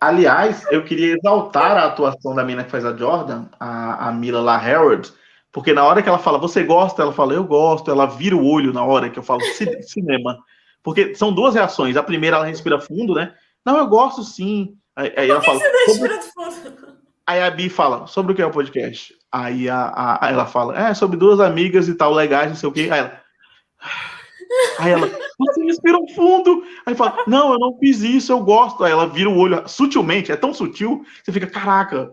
Aliás, eu queria exaltar a atuação da mina que faz a Jordan, a, a Mila La Harold, porque na hora que ela fala, você gosta? Ela fala, eu gosto. Ela vira o olho na hora que eu falo cinema. Porque são duas reações. A primeira, ela respira fundo, né? Não, eu gosto sim. Aí, aí ela fala. Sobre... Aí a Bi fala, sobre o que é o podcast? Aí a, a, ela fala, é, sobre duas amigas e tal, legais, não sei o quê. Aí ela. Aí ela, você respira fundo. Aí fala, não, eu não fiz isso, eu gosto. Aí ela vira o olho sutilmente, é tão sutil, você fica, caraca.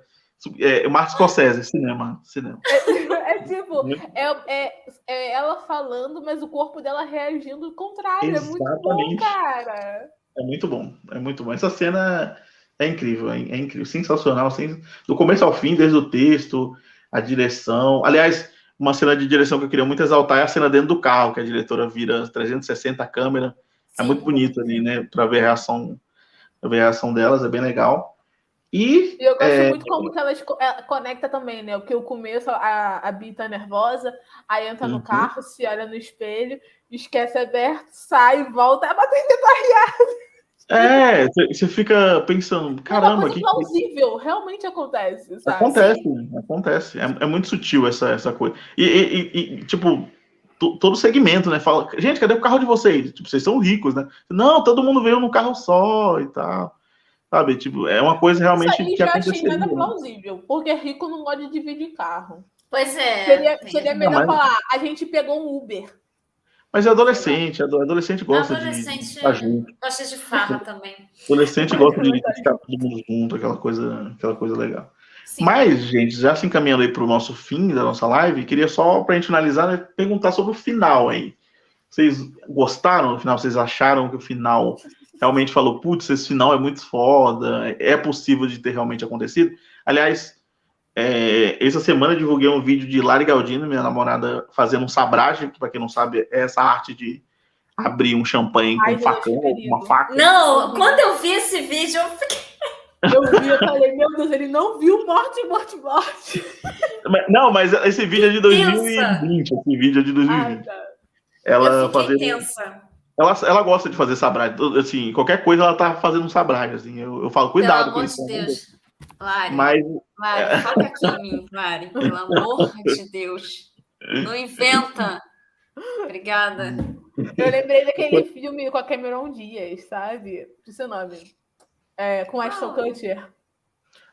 É, Marcos Scorsese, cinema, cinema. É, é tipo, é, é, é, ela falando, mas o corpo dela reagindo ao contrário. Exatamente. É muito bom, cara. É muito bom, é muito bom. Essa cena é incrível, é, é incrível, sensacional, do começo ao fim, desde o texto, a direção. Aliás, uma cena de direção que eu queria muito exaltar é a cena dentro do carro, que a diretora vira 360 a câmera. É. É muito bonito ali, né? Para ver a reação, ver a reação delas, é bem legal. E, e eu gosto é... muito como que ela conecta também, né? Porque o começo, a, a Bi tá nervosa, aí entra no uhum. carro, se olha no espelho, esquece aberto, sai, volta, é batendo barriada. É, você fica pensando, caramba. É que plausível, realmente acontece, sabe? Acontece, acontece. É, é, muito sutil essa, essa coisa. E, e, e tipo, todo segmento, né? Fala, gente, cadê o carro de vocês? Tipo, vocês são ricos, né? Não, todo mundo veio num carro só e tal. Sabe? Tipo, é uma coisa realmente Isso aí que. Eu achei nada plausível, porque rico não gosta de dividir carro. Pois é. Seria, seria melhor não, mas... falar, a gente pegou um Uber. Mas é adolescente, adolescente gosta adolescente de junto. Gosta de farra também. Adolescente gosta de ficar todo mundo junto, aquela coisa, aquela coisa legal. Sim. Mas, gente, já se encaminhando aí para o nosso fim da nossa live, queria só, para a gente finalizar, né, perguntar sobre o final aí. Vocês gostaram do final? Vocês acharam que o final realmente falou, putz, esse final é muito foda, é possível de ter realmente acontecido? Aliás, é, essa semana eu divulguei um vídeo de Lari Galdino, minha namorada, fazendo um sabragem, que para quem não sabe, é essa arte de abrir um champanhe com Ai, um facão, uma faca. Não, quando eu vi esse vídeo, eu fiquei. Eu vi, eu falei, meu Deus, ele não viu morte, morte, morte. Não, mas esse vídeo é de 2020, pensa. esse vídeo é de 2020. Ai, tá. Ela fazendo. Ela, ela gosta de fazer sabragem. Assim, qualquer coisa ela tá fazendo um sabragem. Assim. Eu, eu falo, cuidado Pelo com isso. De Deus. Lari, Mas... Lari, foca aqui em mim, Lari, pelo amor de Deus. Não inventa. Obrigada. Eu lembrei daquele filme com a Cameron Diaz, sabe? O seu nome. É, com Ashton oh. Kutcher.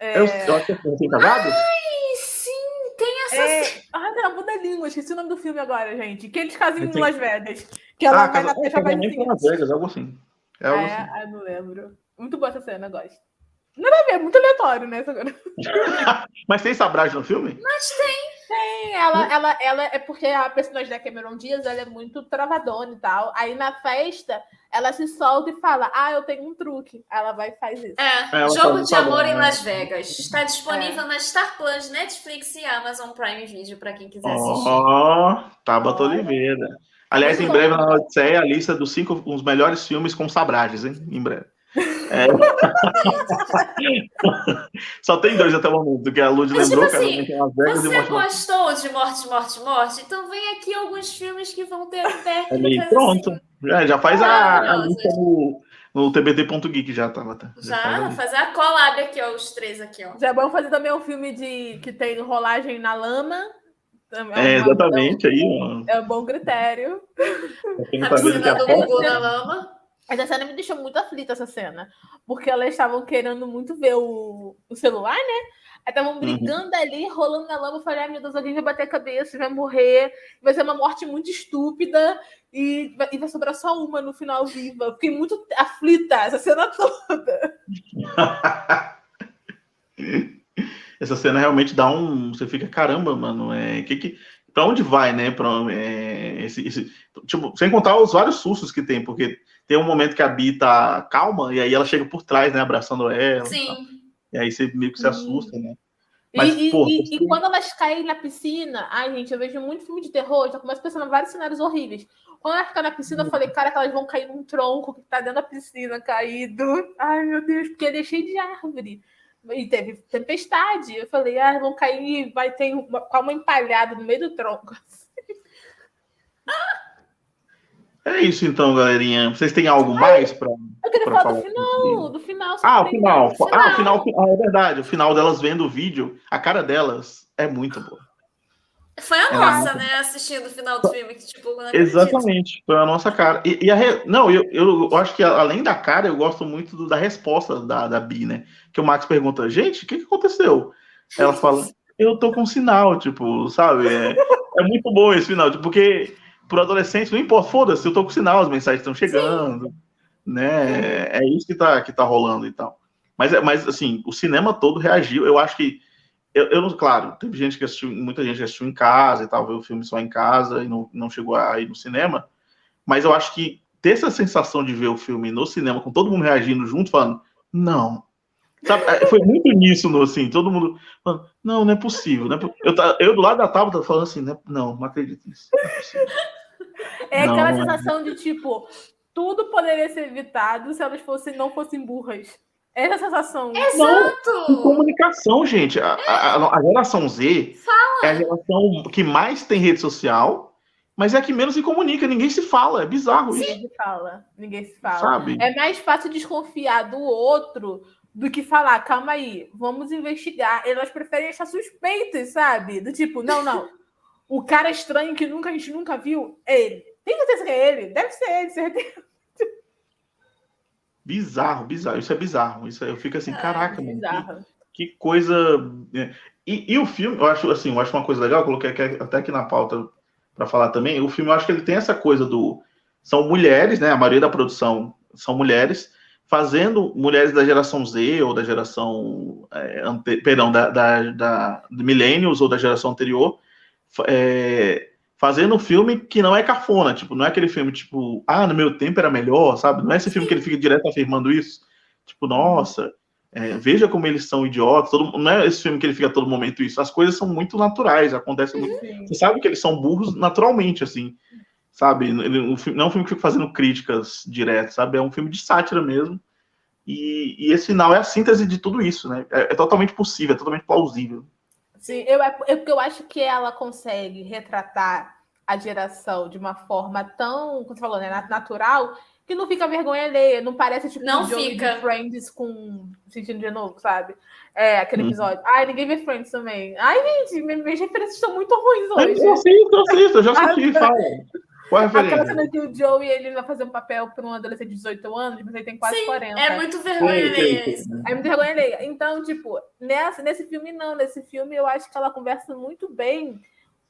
É... Eu, acho que é casado? Ai, sim, tem essa. É... Ah, não, muda a língua, esqueci o nome do filme agora, gente. Que eles casam em Las Vegas. Que ela ah, vai casa... na festa vai Las Vegas, algo assim. É, algo é assim. eu não lembro. Muito boa essa cena, gosto. Nada a ver, é muito aleatório, né? Mas tem sabragem no filme? Mas tem. Tem, ela, ela, ela é porque a personagem da Cameron Diaz ela é muito travadona e tal. Aí na festa, ela se solta e fala: Ah, eu tenho um truque. Ela vai e faz isso. É, ela Jogo de Amor em Las Vegas. Está disponível é. na Star Plus, Netflix e Amazon Prime Video para quem quiser assistir. Ó, oh, Tabata Oliveira. Aliás, em breve na Odisseia, a lista dos cinco os melhores filmes com sabragens, hein? Em breve. É. Só tem dois até o momento, que a Lud lembrou, tipo assim, tem Las Vegas você e gostou de Morte, Morte, Morte? Então vem aqui alguns filmes que vão ter técnicas. pronto. Assim. Já, já faz a, a lista no, no tbt.geek já tava. Tá, já, já fazer a collab aqui, ó, os três aqui, ó. Já é bom fazer também um filme de que tem rolagem na lama. É, é exatamente, aí, ó. É um bom critério. A piscina do Gugu na lama. Essa cena me deixou muito aflita, essa cena. Porque elas estavam querendo muito ver o, o celular, né? Aí estavam uhum. brigando uhum. ali, rolando na lama. Eu falei, ai meu Deus, alguém vai bater a cabeça, vai morrer. Vai ser uma morte muito estúpida. E, e vai sobrar só uma no final viva. Fiquei muito aflita essa cena toda. essa cena realmente dá um. Você fica, caramba, mano, é. Que que. Pra onde vai, né? Pra, é, esse, esse, tipo, sem contar os vários sustos que tem, porque tem um momento que a Bi tá calma e aí ela chega por trás, né, abraçando ela. Sim. E, aí você meio que se assusta, né? Mas, e, porra, e, e, quando elas caem na piscina, ai, gente, eu vejo muito filme de terror, já começo pensando em vários cenários horríveis. Quando elas ficam na piscina, eu falei, cara, que elas vão cair num tronco que tá dentro da piscina, caído. Ai, meu Deus, porque é cheio de árvore. E teve tempestade. Eu falei, ah, vão cair e vai ter uma, uma empalhada no meio do tronco. É isso então, galerinha. Vocês têm algo mais para Eu queria falar, falar do final, do final. Ah, o final. final. Ah, o final, ah, é verdade. O final delas vendo o vídeo, a cara delas é muito boa. Foi a nossa, é. né? Assistindo o final do filme. Que, tipo, Exatamente, foi a nossa cara. E, e a re... Não, eu, eu acho que além da cara, eu gosto muito do, da resposta da, da Bi, né? Que o Max pergunta, gente, o que, que aconteceu? Ela fala, eu tô com sinal, tipo, sabe? É, é muito bom esse final, tipo, porque pro adolescente, não importa, foda-se, eu tô com sinal, as mensagens estão chegando, Sim. né? É isso que tá, que tá rolando e tal. Mas, mas, assim, o cinema todo reagiu. Eu acho que. Eu, eu não, claro, teve gente que assistiu, muita gente assistiu em casa e tal, viu o filme só em casa e não, não chegou a ir no cinema. Mas eu acho que ter essa sensação de ver o filme no cinema, com todo mundo reagindo junto, falando, não. Sabe, é, foi muito nisso, no, assim, todo mundo falando, não, não é possível. Não é, eu, eu do lado da tábua falando assim, não, não, não acredito nisso. Não é possível. É não, aquela sensação de tipo, tudo poderia ser evitado se elas fossem, não fossem burras. Essa sensação. Exato! Não, comunicação, gente. A, a, a, geração Z Fala. é a geração que mais tem rede social, mas é a que menos se comunica. Ninguém se fala. É bizarro Sim. isso. Ninguém se fala. Ninguém se fala. Sabe? É mais fácil desconfiar do outro do que falar, calma aí, vamos investigar. Elas preferem achar suspeitas, sabe? Do tipo, não, não. O cara estranho que nunca a gente nunca viu, é ele. Tem certeza que é ele? Deve ser ele, certeza. Bizarro, bizarro. Isso é bizarro. Isso eu fico assim, é, caraca, mano. Que, que, coisa. Né? E, e, o filme, eu acho assim, eu acho uma coisa legal, eu coloquei até aqui na pauta para falar também. O filme, eu acho que ele tem essa coisa do. São mulheres, né? A maioria da produção são mulheres, fazendo mulheres da geração Z ou da geração. É, ante, perdão, da, da, da, Millennials ou da geração anterior, é, fazendo um filme que não é cafona, tipo, não é aquele filme tipo, ah, no meu tempo era melhor, sabe? Não é esse filme que ele fica direto afirmando isso. Tipo, nossa, é, veja como eles são idiotas. Todo, não é esse filme que ele fica todo momento isso. As coisas são muito naturais, acontecem muito. Você sabe que eles são burros naturalmente, assim, sabe? Não é um filme que fica fazendo críticas direto, sabe? É um filme de sátira mesmo. E, e esse final é a síntese de tudo isso, né? É, é totalmente possível, é totalmente plausível. Sim, eu, é, é porque eu acho que ela consegue retratar a geração de uma forma tão, como você falou, né, natural, que não fica vergonha alheia, não parece tipo não um fica. de Friends com sentindo de novo, sabe? É, aquele uhum. episódio. Ai, ninguém vê Friends também. Ai, gente, minhas referências estão muito ruins hoje. Eu assisto, eu assisto, eu já assisti, fala. Qual é a Aquela cena que o Joey ele vai fazer um papel para um adolescente de 18 anos, mas ele tem quase Sim, 40. É muito vergonha alheia isso. É muito vergonha alheia. Então, tipo, nessa, nesse filme, não. Nesse filme, eu acho que ela conversa muito bem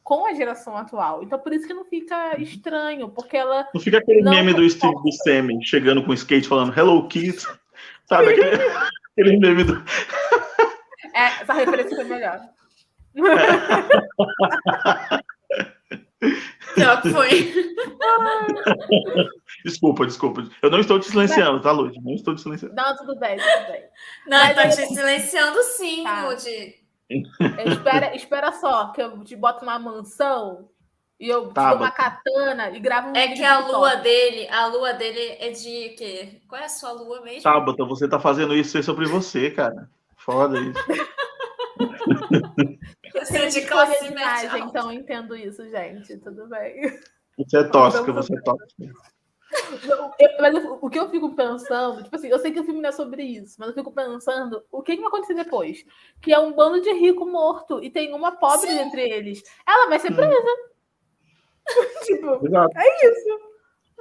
com a geração atual. Então, por isso que não fica estranho, porque ela. Não fica aquele não meme do Steve Buscemi chegando com o skate falando Hello Kids. Sabe? Aquele, aquele meme do. É, essa referência foi melhor. Pior que foi. desculpa, desculpa. Eu não estou te silenciando, tá, Lud? Não estou te silenciando. Não, tudo bem, tudo bem. Não, Mas tá te silenciando sim, tá. Lud. Espera, espera só, que eu te boto uma mansão e eu tá, tiro uma katana e gravo um É que a lua dele, a lua dele é de quê? Qual é a sua lua mesmo? Tabata, você tá fazendo isso sobre você, cara. Foda isso. Você é de classe média. Então eu entendo isso, gente. Tudo bem. Você é tóxica, você é tóxica. mas o que eu fico pensando, tipo assim, eu sei que o filme não é sobre isso, mas eu fico pensando o que, que vai acontecer depois. Que é um bando de rico morto e tem uma pobre Sim. entre eles. Ela vai ser presa. Hum. tipo, Exato. é isso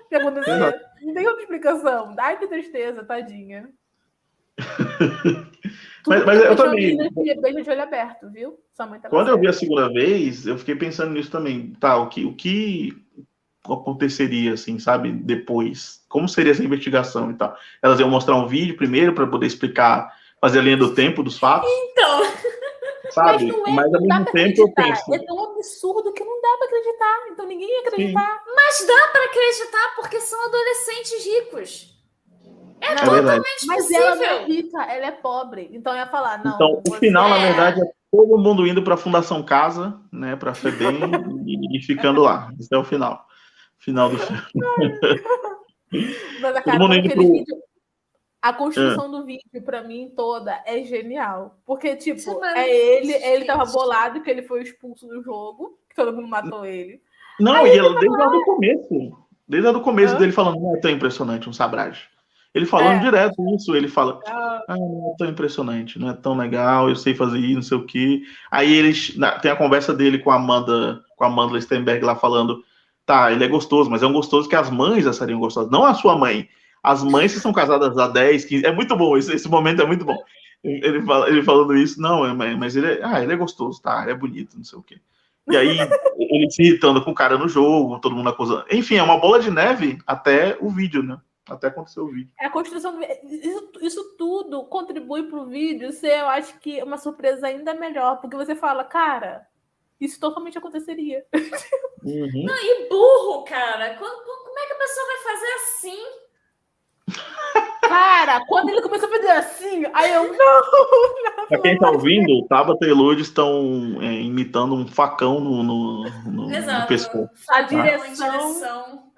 que acontecer. Não tem outra explicação. Ai, que tristeza, tadinha. mas, mas eu também. Beijo de olho aberto, viu? Tá Quando eu vi a segunda vez, eu fiquei pensando nisso também. Tá, o que, o que aconteceria, assim, sabe, depois? Como seria essa investigação e tal? Elas iam mostrar um vídeo primeiro para poder explicar, fazer a linha do tempo dos fatos? Então. Sabe? Mas não é, Mas ao mesmo tempo eu penso. É tão absurdo que não dá pra acreditar. Então ninguém ia acreditar. Mas dá para acreditar porque são adolescentes ricos. É, É totalmente. Mas ela não é rica, ela é pobre. Então eu ia falar, não. Então, o final, na É. verdade, é todo mundo indo para a Fundação Casa, né, para FEBEM e, e ficando lá. Esse é o final. Final do filme. Mas, cara, pro- É. vídeo, a construção do vídeo, pra mim, toda é genial. Porque, tipo, Isso é é ele, ele tava bolado que ele foi expulso do jogo, que todo mundo matou ele. Não, e ela, desde lá do começo, desde lá do começo Hã? dele falando, não é tão impressionante um Sabrage. Ele falando É. direto isso, ele fala, Ah, ah, não é tão impressionante, não é tão legal, eu sei fazer isso, não sei o quê. Aí eles, tem a conversa dele com a Amanda, com a Amanda Stenberg lá falando, tá, ele é gostoso, mas é um gostoso que as mães já seriam gostosas, não a sua mãe. As mães que são casadas há 10, 15, é muito bom, esse, esse momento é muito bom. Ele, fala, ele falando isso, não, é, mas ele é, ah, ele é gostoso, tá, ele é bonito, não sei o quê. E aí, ele se irritando com o cara no jogo, todo mundo acusando. Enfim, é uma bola de neve até o vídeo, né? Até acontecer o vídeo. é a construção do isso, isso tudo contribui pro vídeo ser, eu acho que, uma surpresa ainda melhor. Porque você fala, cara, isso totalmente aconteceria. Uhum. E burro, cara. Quando- como é que a pessoa vai fazer assim? Cara, quando ele começou a fazer assim, aí eu, não! Pra quem tá ouvindo, o Tabata e Lud estão é, imitando um facão no, no, no- no Exato. pescoço. A Em direção. direção.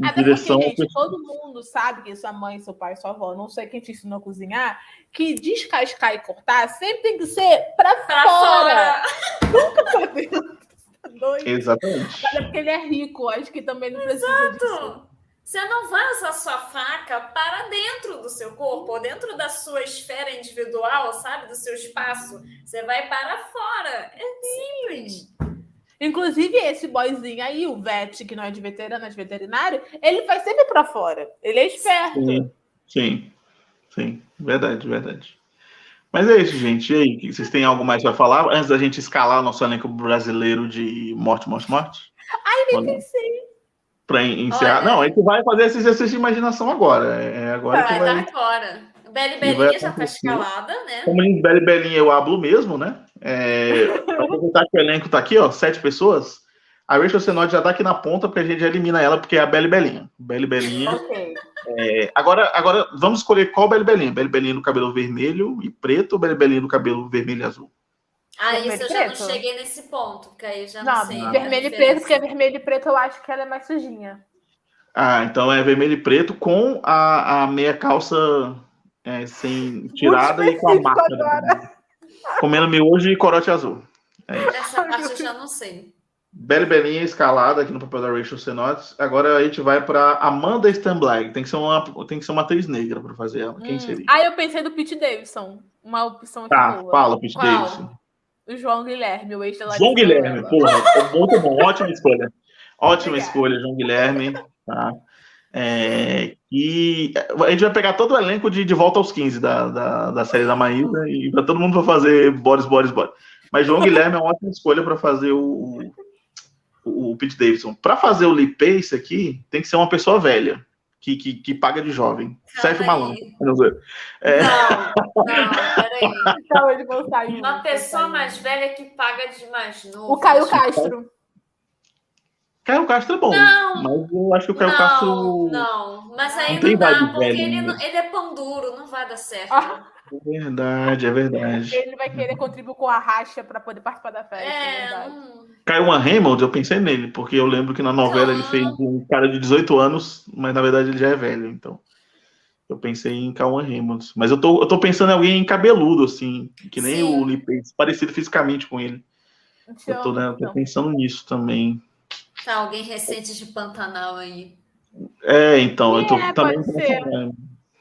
Em Até direção porque, gente, todo mundo sabe que sua mãe, seu pai, sua avó, não sei quem te ensinou a cozinhar, que descascar e cortar sempre tem que ser pra, Pra fora. fora. Pra dentro. Tá doido? Exatamente. Mas é porque ele é rico, acho que também não precisa disso. Exato. Você não vai usar sua faca para dentro do seu corpo, ou dentro da sua esfera individual, sabe? Do seu espaço. Você vai para fora. É simples. Inclusive, esse boyzinho aí, o vet, que não é de veterinário, é de veterinário, ele vai sempre pra fora. Ele é esperto. Sim, sim, sim. Verdade, verdade. Mas é isso, gente. E aí, vocês têm algo mais para falar antes da gente escalar nosso elenco brasileiro de morte, morte, morte? Ai, nem pensei. Para encerrar. Olha. Não, a gente vai fazer esse exercício de imaginação agora. É agora que Vai vai. dar agora. Beli vai Belinha já acontecer. escalada, né? Como diz Beli Belinha, eu hablo mesmo, né? É, pra aproveitar que o elenco tá aqui, ó, sete pessoas. A Rachel Senotti já tá aqui na ponta, porque a gente já elimina ela, porque é a Beli Belinha. Beli Belinha. Ok. É, agora, agora, vamos escolher qual Beli Belinha. Beli Belinha do cabelo vermelho e preto ou Beli Belinha do cabelo vermelho e azul? Ah, Vermelho isso eu já não cheguei nesse ponto, porque aí eu já não, Não, sei. vermelho e preto, porque vermelho e preto eu acho que ela é mais sujinha. Ah, então é vermelho e preto com a, a meia calça é, sem tirada e com a marca. Comendo miojo e corote azul. Essa parte eu já não sei. Beli Belinha escalada aqui no papel da Rachel Senotes. Agora a gente vai para Amanda Stamblag. Tem que ser uma, tem que ser uma atriz negra para fazer ela. Quem Hum. seria? Ah, eu pensei do Pete Davidson. Uma opção aqui Tá, boa. fala, Pete Qual? Davidson. O João Guilherme, o ex da João Guilherme, porra, muito bom, ótima escolha. Ótima Obrigada. escolha, João Guilherme. Tá? É, e a gente vai pegar todo o elenco de, de volta aos 15 da, da, da série da Maísa e vai todo mundo vai fazer Boris, Boris, Boris. Mas João Guilherme é uma ótima escolha para fazer o, o, o Pete Davidson. Para fazer o Lee Pace aqui, tem que ser uma pessoa velha, que, que, que paga de jovem. Sérgio Malandro. Não sei. É, Não, não, peraí. Então. Uma pessoa mais velha que paga de mais novo. O Caio Castro. Caio Castro é bom, Não. mas eu acho que o Caio não, Castro. não, mas aí Não não, dá, porque velho, ele, né? não- ele é pão duro, não vai dar certo. Ah. É verdade, é verdade. Ele vai querer contribuir com a racha para poder participar da festa, é, é, verdade. não- Caio Raymond, eu pensei nele, porque eu lembro que na novela ele fez um cara de 18 anos, mas na verdade ele já é velho, então. Eu pensei em Cauã Raymond. Mas eu tô, eu tô pensando em alguém cabeludo, assim, que nem Sim. o Pace, parecido fisicamente com ele. Eu tô, né, eu tô Então, pensando nisso também. Tá, alguém recente de Pantanal aí. É, então, eu tô É, também. pode ser.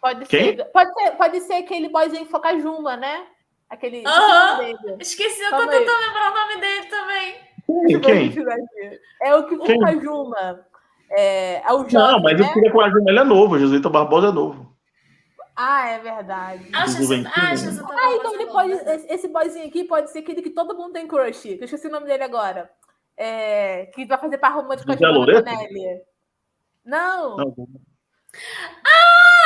Pode Quem? ser, pode ser. Pode ser aquele boyzinho Focajuma, né? Aquele. Aham. dele. Esqueci, eu tô tentando lembrar o nome dele também. Quem? Quem? É o que? Focajuma. É, é o Não, jovem, mas né? eu queria com a Júnior, ele é novo, Jesuíta Barbosa é novo. Ah, é verdade. Ah, Jesus, Juventude, ah, né? Ah, então ele pode. Esse, esse boyzinho aqui pode ser aquele que todo mundo tem crush. Que eu esqueci o nome dele agora. É, que vai fazer par romântico com a Giovanna. Não. Não.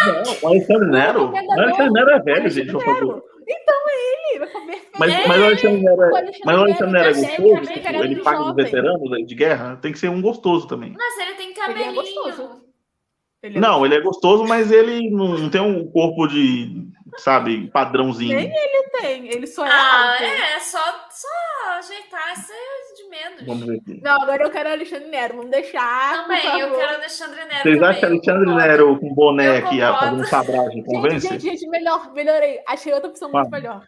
Não, o Alexandre Nero. O Alexandre Nero é velho, gente, por Alexandre favor. Nero. Então é ele. vai perfeito. Mas, É, mas o Alexandre não era, o Alexandre mas o Alexandre Nero, gostoso, também, tipo, ele paga os veteranos de guerra, tem que ser um gostoso também. Mas ele tem Ele é cabelinho. gostoso. Ele é Não, ele é gostoso, mas ele não tem um corpo de, sabe, padrãozinho. Nem ele tem, ele só é Ah, alto. é, só ajeitar, isso é de menos. Vamos ver aqui. Não, agora eu quero Alexandre Nero, vamos deixar. Também, eu quero Alexandre Nero. Vocês acham que também, Alexandre concordo. Nero com boné Eu aqui, fazendo sabragem, Gente, convence? gente, gente, melhor, melhorei. Achei outra opção muito Fala. melhor.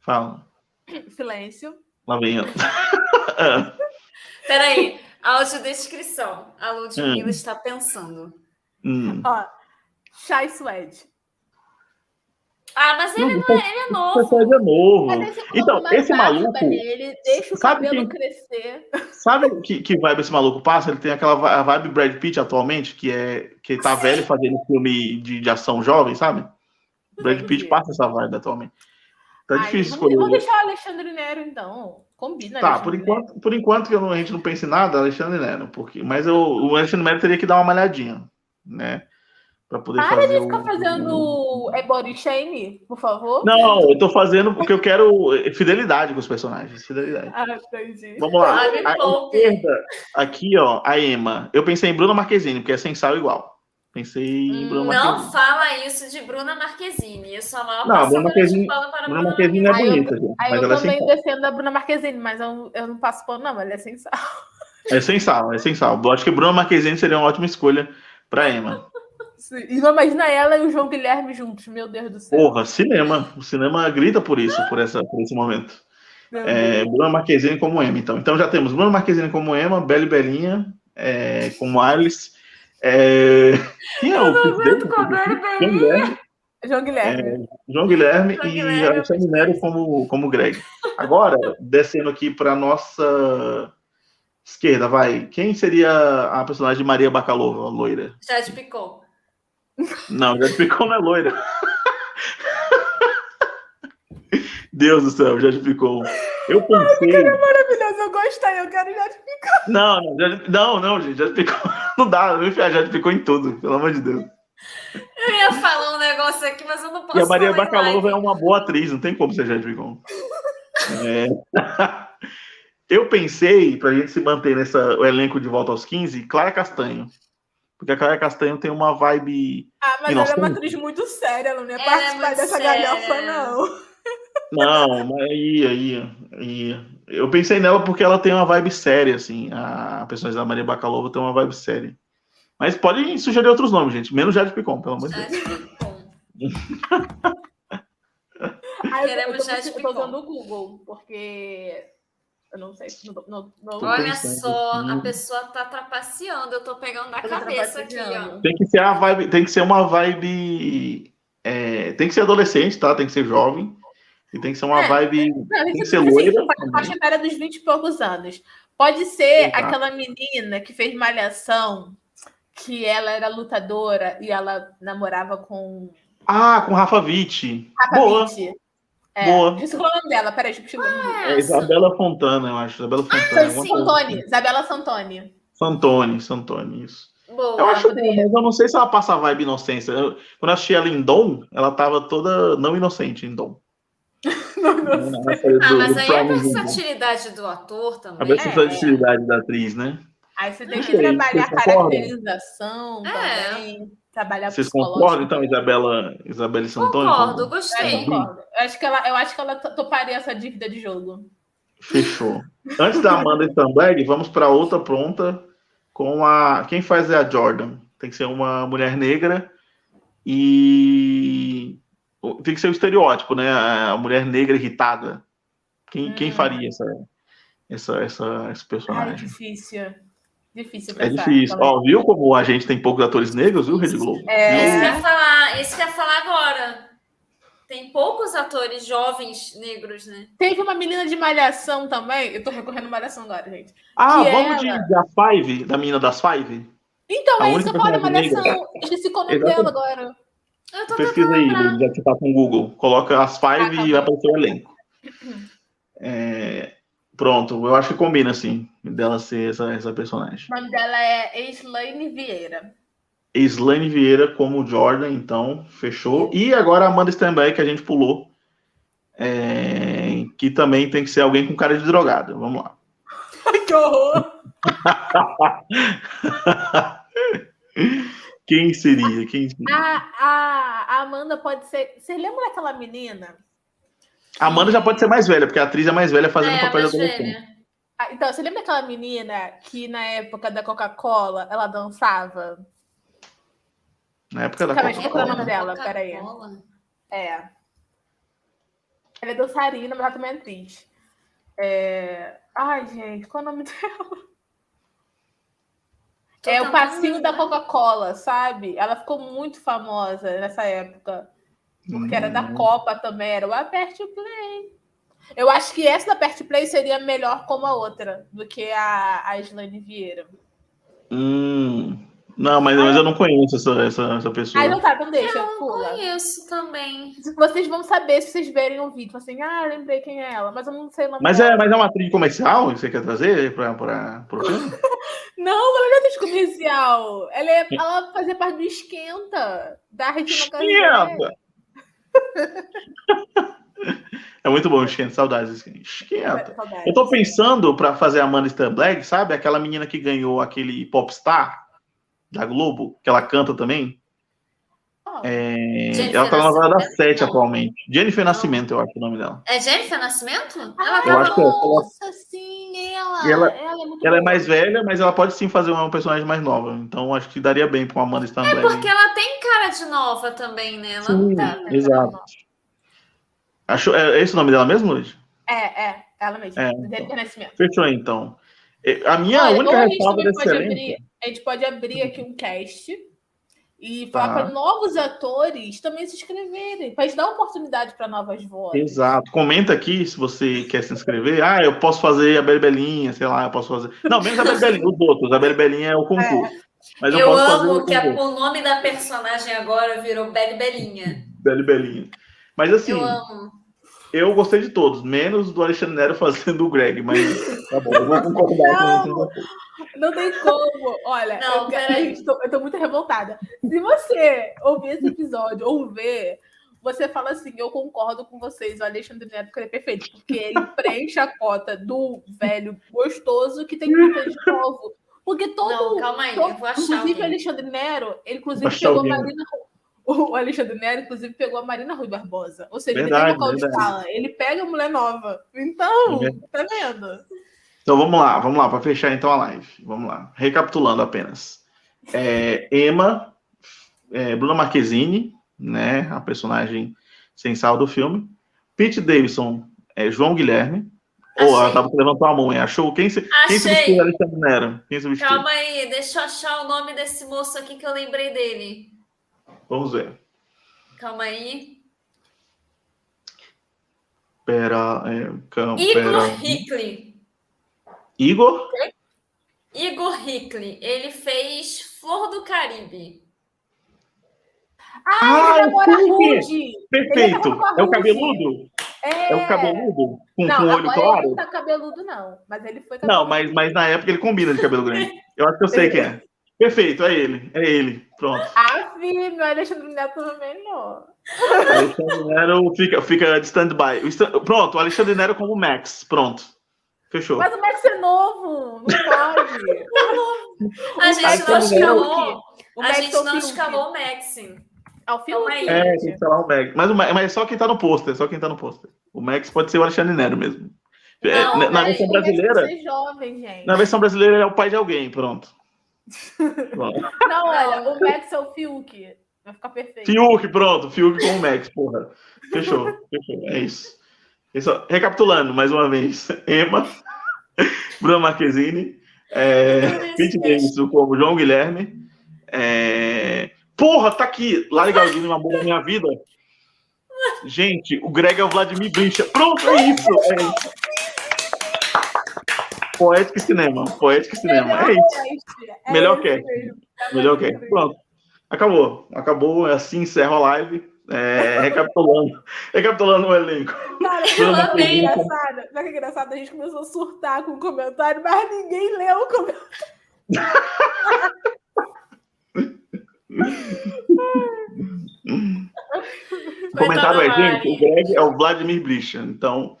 Fala. Silêncio. Lá vem eu. Peraí, audiodescrição. A Ludmilla Hum. está pensando. Hum. Ó, Chai Suede. Ah, mas ele, Não, não é, ele é O novo. é novo. Então, esse maluco, Nele, deixa o sabe cabelo quem- crescer. sabe que, que vibe esse maluco passa? Ele tem aquela vibe Brad Pitt atualmente, que é que tá velho fazendo filme de, de ação jovem, sabe? Brad Pitt passa essa vibe atualmente. Tá Ai, difícil vamos, escolher. vamos deixar o Alexandre Nero, então. Combina. Tá, Alexandre por Nero. enquanto, por enquanto que a gente não pense em nada, Alexandre Nero, porque, mas eu, o Alexandre Nero teria que dar uma malhadinha, né? Pra poder Para fazer de o- ficar fazendo é body shame, por favor. Não, eu tô fazendo porque eu quero fidelidade com os personagens, fidelidade. Ah, entendi. Vamos lá. Me A poupe. esquerda, aqui, ó, a Emma. Eu pensei em Bruna Marquezine, porque é sem sal igual. Pensei em Bruna Não Marquezine. fala isso de Bruna Marquezine. Eu sou a maior Não, Bruna Marquezine- para Bruna Bruna Marquezine é Aí eu- bonita, gente, Aí mas eu ela é também sal. defendo a Bruna Marquezine, mas eu, eu não passo pano, não, ela é sem sal. É sem sal, é sem sal. Eu acho que Bruna Marquezine seria uma ótima escolha pra Emma. Sim. E não imagina ela e o João Guilherme juntos, meu Deus do céu. Porra, cinema. O cinema grita por isso, por, essa, por esse momento. É. Bruna Marquezine como Emma, então. Então já temos Bruna Marquezine como Emma, Bela e Belinha é, como Alice. É... Quem é o João Guilherme, João Guilherme. João Guilherme João e Guilherme. Alexandre Nero como, como Greg. Agora, descendo aqui para nossa esquerda, vai. Quem seria a personagem de Maria Bacalova, loira? Jade Picon. Não, já explicou, não é loira. Deus do céu, já explicou. Eu pensei. Maravilhoso, eu gostei, eu quero já Não, não, já, não, não, gente, já explicou. Não dá, não enfiar, já explicou em tudo, pelo amor de Deus. Eu ia falar um negócio aqui, mas eu não posso E a Maria Bacalova é uma boa atriz, não tem como ser já explicou. É... Eu pensei, pra gente se manter nessa o elenco de volta aos 15, Clara Castanho. Porque a Clara Castanho tem uma vibe. Ah, mas ela é uma atriz muito séria, ela não ia é participar muito dessa séria. galhofa, não. Não, mas aí, aí, aí. Eu pensei nela porque ela tem uma vibe séria, assim. A personagem da Maria Bacalova tem uma vibe séria. Mas pode sugerir outros nomes, gente. Menos Jade Picon, pelo amor de Deus. Jade Picon. Eu, Queremos Jade eu tô Picon. usando o Google, porque eu não sei. Não, não, não, Olha só, a pessoa tá trapaceando. Eu tô pegando na tô cabeça aqui, ó. Tem que ser a vibe, tem que ser uma vibe. é, tem que ser adolescente, tá? Tem que ser jovem. E tem que ser uma É. vibe. Não, Tem que isso ser assim, loira faixa etária dos 20 e poucos anos. Pode ser Exato. aquela menina que fez malhação, que ela era lutadora e ela namorava com Ah, com Rafa Witt. Rafa Boa. Witt. É, Boa. É o nome dela, peraí, deixa eu pegar o nome dela. É Isabela Fontana, eu acho. Isabela Fontana. alguma coisa Santoni, Isabela Santoni. Santoni, Santoni, isso. Boa. Eu acho bom, mas eu não sei se ela passa a vibe inocência. Eu- quando eu assisti ela em Dom, ela tava toda não inocente em Dom. Não, não Ah, do- mas do aí é a versatilidade do ator A também. versatilidade da atriz, né? Aí você tem que sei, trabalhar concordam? caracterização É. também, trabalhar Vocês concordam, então, Isabela, Isabela Santoni? Concordo, gostei. concordo. Eu acho que ela, eu acho que ela to- toparia essa dívida de jogo. Fechou. Antes da Amanda Sternberg, vamos para outra pronta com a. Quem faz é a Jordan. Tem que ser uma mulher negra e. Tem que ser o estereótipo, né? A mulher negra irritada. Quem, quem Hum. faria essa, essa, essa, esse Ai, personagem? difícil. Difícil É pensar. difícil. Então, Ó, viu como a gente tem poucos atores negros, viu, Rede Globo? É. Isso que eu Viu? ia falar, isso que eu ia falar agora. Tem poucos atores jovens negros, né? Teve uma menina de malhação também. Eu tô recorrendo malhação agora, gente. Ah, vamos ela- de, da Five, da menina das Five? Então, A é isso única que eu falo da malhação. Esqueci é o nome dela agora. Eu tô Pesquisa aí. Lu, já que tá com o Google. Coloca as Five Ah, tá e vai aparecer o elenco. É, pronto, eu acho que combina, assim, dela ser essa, essa personagem. O nome dela é Eislaine Vieira. Slane Vieira como Jordan, então, fechou. E agora a Amanda Sternberg, que a gente pulou. é, que também tem que ser alguém com cara de drogado. Vamos lá. que horror! Quem seria? Quem seria? A, a, a Amanda pode ser. Você lembra daquela menina? A Amanda já pode ser mais velha, porque a atriz é mais velha fazendo É, papel de adolescente. Ah, Então, você lembra daquela menina que na época da Coca-Cola ela dançava? Na época da Coca-Cola. qual é o nome dela? Peraí. É. Ela é dançarina, mas ela também é atriz. É... Ai, gente, qual é o nome dela? Tô É o passinho da. Coca-Cola, sabe? Ela ficou muito famosa nessa época. Porque era da Hum. Copa também, era o Aperte o Play. Eu acho que essa da Aperte o Play seria melhor como a outra do que a, a Islane Vieira. Hum. Não, mas, mas eu não conheço essa, essa, essa pessoa. Ah, não tá, então deixa, Eu não pula. conheço também. Vocês vão saber se vocês verem o vídeo. Assim, ah, lembrei quem é ela, mas eu não sei o nome Mas dela. é, mas é uma atriz comercial que você quer trazer para o filme? Não, ela não é atriz comercial. Ela, é, ela fazia parte do Esquenta, da Regina. Esquenta! É muito bom, esquenta, saudades. Esquenta. Eu tô pensando para fazer a Amanda Stamblag, sabe? Aquela menina que ganhou aquele Popstar da Globo, que ela canta também. Ah, É, Ela tá na novela da Nascimento? Sete atualmente. Jennifer Nascimento, eu acho o nome dela. É Jennifer Nascimento? Ela Ah, Eu acho que é. Nossa, sim, ela. E ela- ela é muito Ela é mais velha, mas ela pode sim fazer uma personagem mais nova. Então acho que daria bem com a Amanda Stamblag. Porque ela tem cara de nova também, né? Ela não Sim, tem. exato. Achou, é esse o nome dela mesmo, Luiz? É, é, ela mesma. É, Jennifer Nascimento. Fechou então. É, A minha Olha, única ou a gente ressalva desse pode elenco. abrir, a gente pode abrir aqui um cast e Tá. falar para novos atores também se inscreverem, para dar oportunidade para novas vozes. Exato. Comenta aqui se você quer se inscrever. Ah, eu posso fazer a Belibelinha, sei lá, eu posso fazer. Não, menos a Belibelinha, os outros. A Belibelinha é o concurso. Mas eu, Eu posso fazer amo o que a- o nome da personagem agora virou Beli Belinha. Belibelinha. Mas assim, Eu eu, gostei de todos, menos do Alexandre Nero fazendo o Greg, mas tá bom, eu vou concordar com Não. isso. Não tem como. Olha, Não, eu, peraí. gente, tô- eu tô muito revoltada. Se você ouvir esse episódio ou ver, você fala assim: eu concordo com vocês, o Alexandre Neto que ele é perfeito, porque ele preenche a cota do velho gostoso que tem pinta de novo. Porque todo. Não, calma aí, todo- eu vou achar inclusive, o. Alexandre Nero, ele inclusive a alguém. Marina. O Alexandre Nero, inclusive, pegou a Marina Rui Barbosa. Ou seja, Verdade, ele tem local de verdade. fala. Ele pega a mulher nova. Então, É tá vendo? Então vamos lá, vamos lá, para fechar então a live. Vamos lá. Recapitulando apenas. É, Emma, é, Bruna Marquezine, né, a personagem sensal do filme. Pete Davidson, é, João Guilherme. Ou ela Achei. tava levantou a mão, hein? achou? Quem se, quem se vestiu Alexandre Nero? Quem se vestiu? Calma aí, deixa eu achar o nome desse moço aqui que eu lembrei dele. Vamos ver. Calma aí. Pera, é, cam, Igor pera. Hickley. Igor? Igor Hickley. Ele fez Flor do Caribe. Ah, Ah, ele namora a sim. Rude! Perfeito. É o cabeludo? É, É o cabeludo? Com, Não, com o olho claro? ele não tá cabeludo, não. Mas ele foi Não, cabeludo. mas, mas na época ele combina de cabelo grande. Eu acho que eu sei quem é. Perfeito, é ele. É ele. Pronto. Ah, filho, meu Alexandre Neto também não. Alexandre Nero fica, fica de stand-by. Pronto, o Alexandre Nero como Max. Pronto. Fechou. Mas o Max é novo, não pode. A gente Max não é o escalou. A Max gente é não escalou o Maxim. É o Fiuk, Calma aí. É, tem gente. que falar o Max. Mas, o Ma- mas é só quem tá no pôster, só quem tá no pôster. O Max pode ser o Alexandre Nero mesmo. É, Não, na- na versão Max brasileira, jovem, gente. na versão brasileira ele é o pai de alguém, pronto. Não, olha, o Max é o Fiuk. Vai ficar perfeito. Fiuk, pronto. Fiuk com o Max, porra. Fechou, fechou. É isso. isso. Recapitulando mais uma vez. Emma, Bruna Marquezine, é, Pete Davidson como João Guilherme. é, Porra, tá aqui. Lari Galdino, Amor da Minha Vida. Gente, o Greg é o Vladimir Brincha. Pronto, é isso. É isso. Poética e cinema. Poética e cinema. É isso. É Melhor esse cast. mesmo. É Melhor que. mesmo. Pronto. Acabou. Acabou. Assim encerra a live. É, recapitulando. recapitulando o elenco. Cara, Eu que é amei. engraçado? Sabe o que é engraçado? A gente começou a surtar com o comentário, mas ninguém leu o comentário. O comentário é, gente, o Greg é o Vladimir Brista. Então,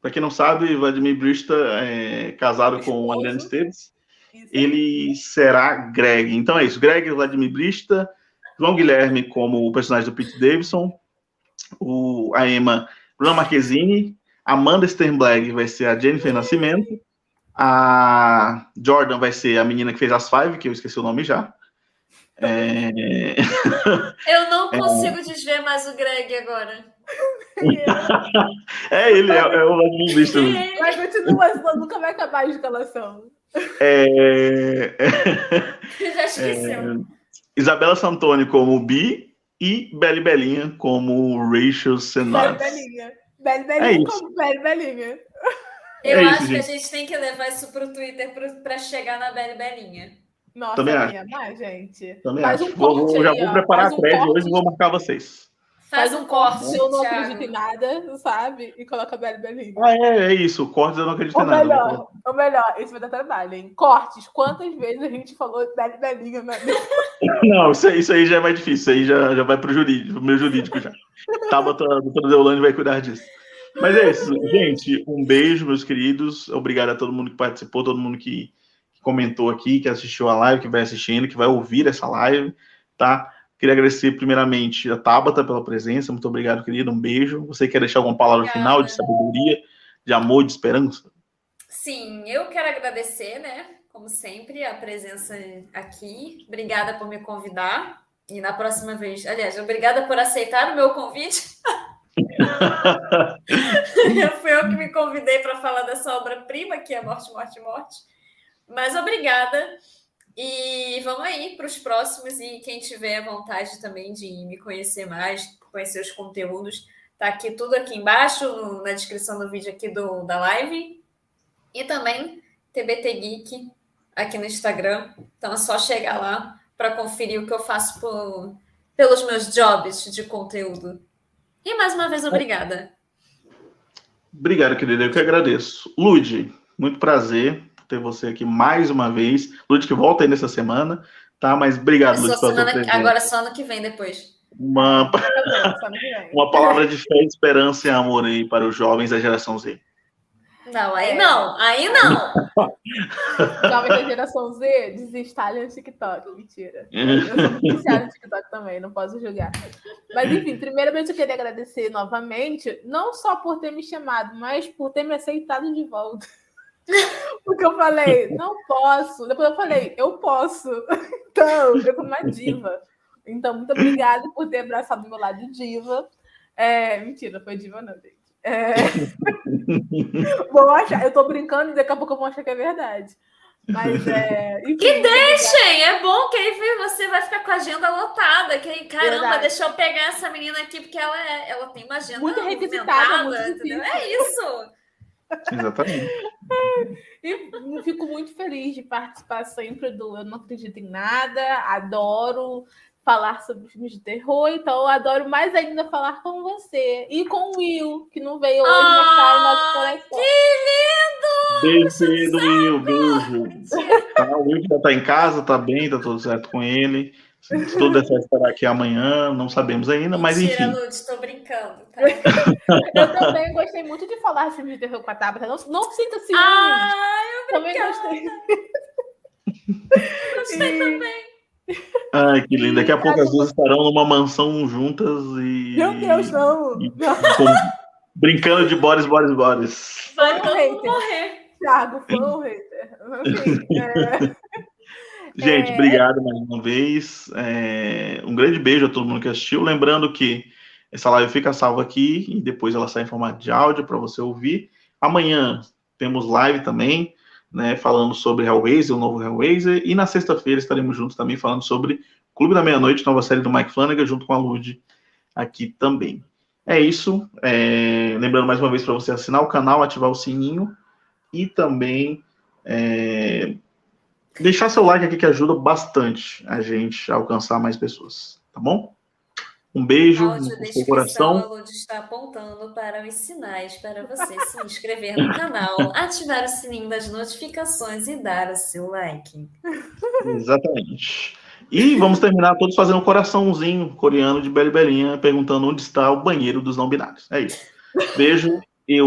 para quem não sabe, Vladimir Brista é casado com o Adriano Esteves. Ele será Greg. Então é isso. Greg, Vladimir Brista, João Guilherme como o personagem do Pete Davidson, o, a Emma, Bruna Marquezine, Amanda Sternblag vai ser a Jennifer Nascimento, a Jordan vai ser a menina que fez as Five, que eu esqueci o nome já. É... Eu não é. consigo é... desver mais o Greg agora. é ele, é, é o administrador. Mas continua, nunca vai acabar a escalação. É... Já esqueceu. É... Isabela Santoni como Bi e Beli Belinha como Rachel Senat. Beli Belinha. Beli Belinha é como Beli Belinha. Eu é acho isso, que gente. a gente tem que levar isso para o Twitter para chegar na Beli Belinha. Nossa, Também acho. mais, gente. Também Faz acho. Um vou, aí, já vou preparar a thread um hoje e vou marcar vocês. Faz um corte. Eu não acredito em nada, sabe? E coloca a Beli Belinha. Ah, é, é isso. Cortes eu não acredito em nada. Melhor, o melhor, esse vai dar trabalho, hein? Cortes. Quantas vezes a gente falou Beli Belinha? Né? Não, isso, isso aí já é mais difícil. Isso aí já, já vai pro jurídico, pro meu jurídico já. Tabata, a doutora Deolane vai cuidar disso. Mas é isso. Gente, um beijo, meus queridos. Obrigado a todo mundo que participou, todo mundo que comentou aqui, que assistiu a live, que vai assistindo, que vai ouvir essa live, tá? Queria agradecer primeiramente a Tabata pela presença. Muito obrigado, querido. Um beijo. Você quer deixar alguma palavra Obrigada. final de sabedoria, de amor, de esperança? Sim, eu quero agradecer, né? Como sempre, a presença aqui. Obrigada por me convidar. E na próxima vez, aliás, obrigada por aceitar o meu convite. Fui eu que me convidei para falar dessa obra-prima, que é Morte, Morte, Morte. Mas obrigada. E vamos aí para os próximos. E quem tiver vontade também de me conhecer mais, conhecer os conteúdos, tá aqui tudo aqui embaixo, na descrição do vídeo aqui do, da live. E também TBT Geek aqui no Instagram. Então é só chegar lá para conferir o que eu faço por, pelos meus jobs de conteúdo. E mais uma vez, obrigada. Obrigado, querida. Eu que agradeço. Lude, muito prazer ter você aqui mais uma vez. Lud, que volta aí nessa semana, tá? Mas obrigado, Lud, pela semana, Agora só ano que vem, depois. Uma, uma palavra de fé, esperança e amor aí para os jovens da geração Z. Não, aí é. não, aí não. Jovem da geração Z, desinstalem o TikTok. Mentira. Eu sou viciada no TikTok também, não posso julgar. Mas, enfim, primeiramente eu queria agradecer novamente, não só por ter me chamado, mas por ter me aceitado de volta. Porque eu falei, não posso. Depois eu falei, eu posso. Então, eu sou uma diva. Então, muito obrigada por ter abraçado o meu lado de diva. É, mentira, foi diva não, gente. É... vou achar, eu tô brincando e daqui a pouco eu vou achar que é verdade. Mas é. Enfim, que deixem! É bom que aí você vai ficar com a agenda lotada. Que caramba, verdade. deixa eu pegar essa menina aqui, porque ela, é, ela tem uma agenda muito revisitada. Muito é isso. Exatamente. E fico muito feliz de participar sempre do Eu Não Acredito em Nada, adoro falar sobre filmes de terror, então eu adoro mais ainda falar com você e com o Will, que não veio hoje, ah, mas tá nosso coração. Que lindo! Bem-vindo, Will, beijo. Tá, o Will já tá em casa, tá bem, tá tudo certo com ele. Tudo é só esperar aqui amanhã, não sabemos ainda, mas enfim. Mentira, Lud, estou brincando. Tá? eu também gostei muito de falar filme de terror com a Tabata. Não, não sinta ciúme. Ah, eu também gostei. gostei e... também. Ai, que lindo. Daqui a pouco as duas estarão numa mansão juntas e. Meu Deus, não! E, com... brincando de Boris, Boris, Boris. Vai todo mundo morrer. Thiago, foi um hater. é... Gente, é... obrigado mais uma vez. É... Um grande beijo a todo mundo que assistiu. Lembrando que essa live fica salva aqui e depois ela sai em formato de áudio para você ouvir. Amanhã temos live também, né, falando sobre Hellraiser, o novo Hellraiser, e na sexta-feira estaremos juntos também falando sobre Clube da Meia-Noite, nova série do Mike Flanagan, junto com a Lud aqui também. É isso. É... Lembrando mais uma vez para você assinar o canal, ativar o sininho e também é... deixar seu like aqui que ajuda bastante a gente a alcançar mais pessoas, tá bom? Um beijo no coração. O está apontando para os sinais para você se inscrever no canal, ativar o sininho das notificações e dar o seu like. Exatamente. E vamos terminar todos fazendo um coraçãozinho coreano de Beli Belinha, perguntando onde está o banheiro dos não binários. É isso. Beijo e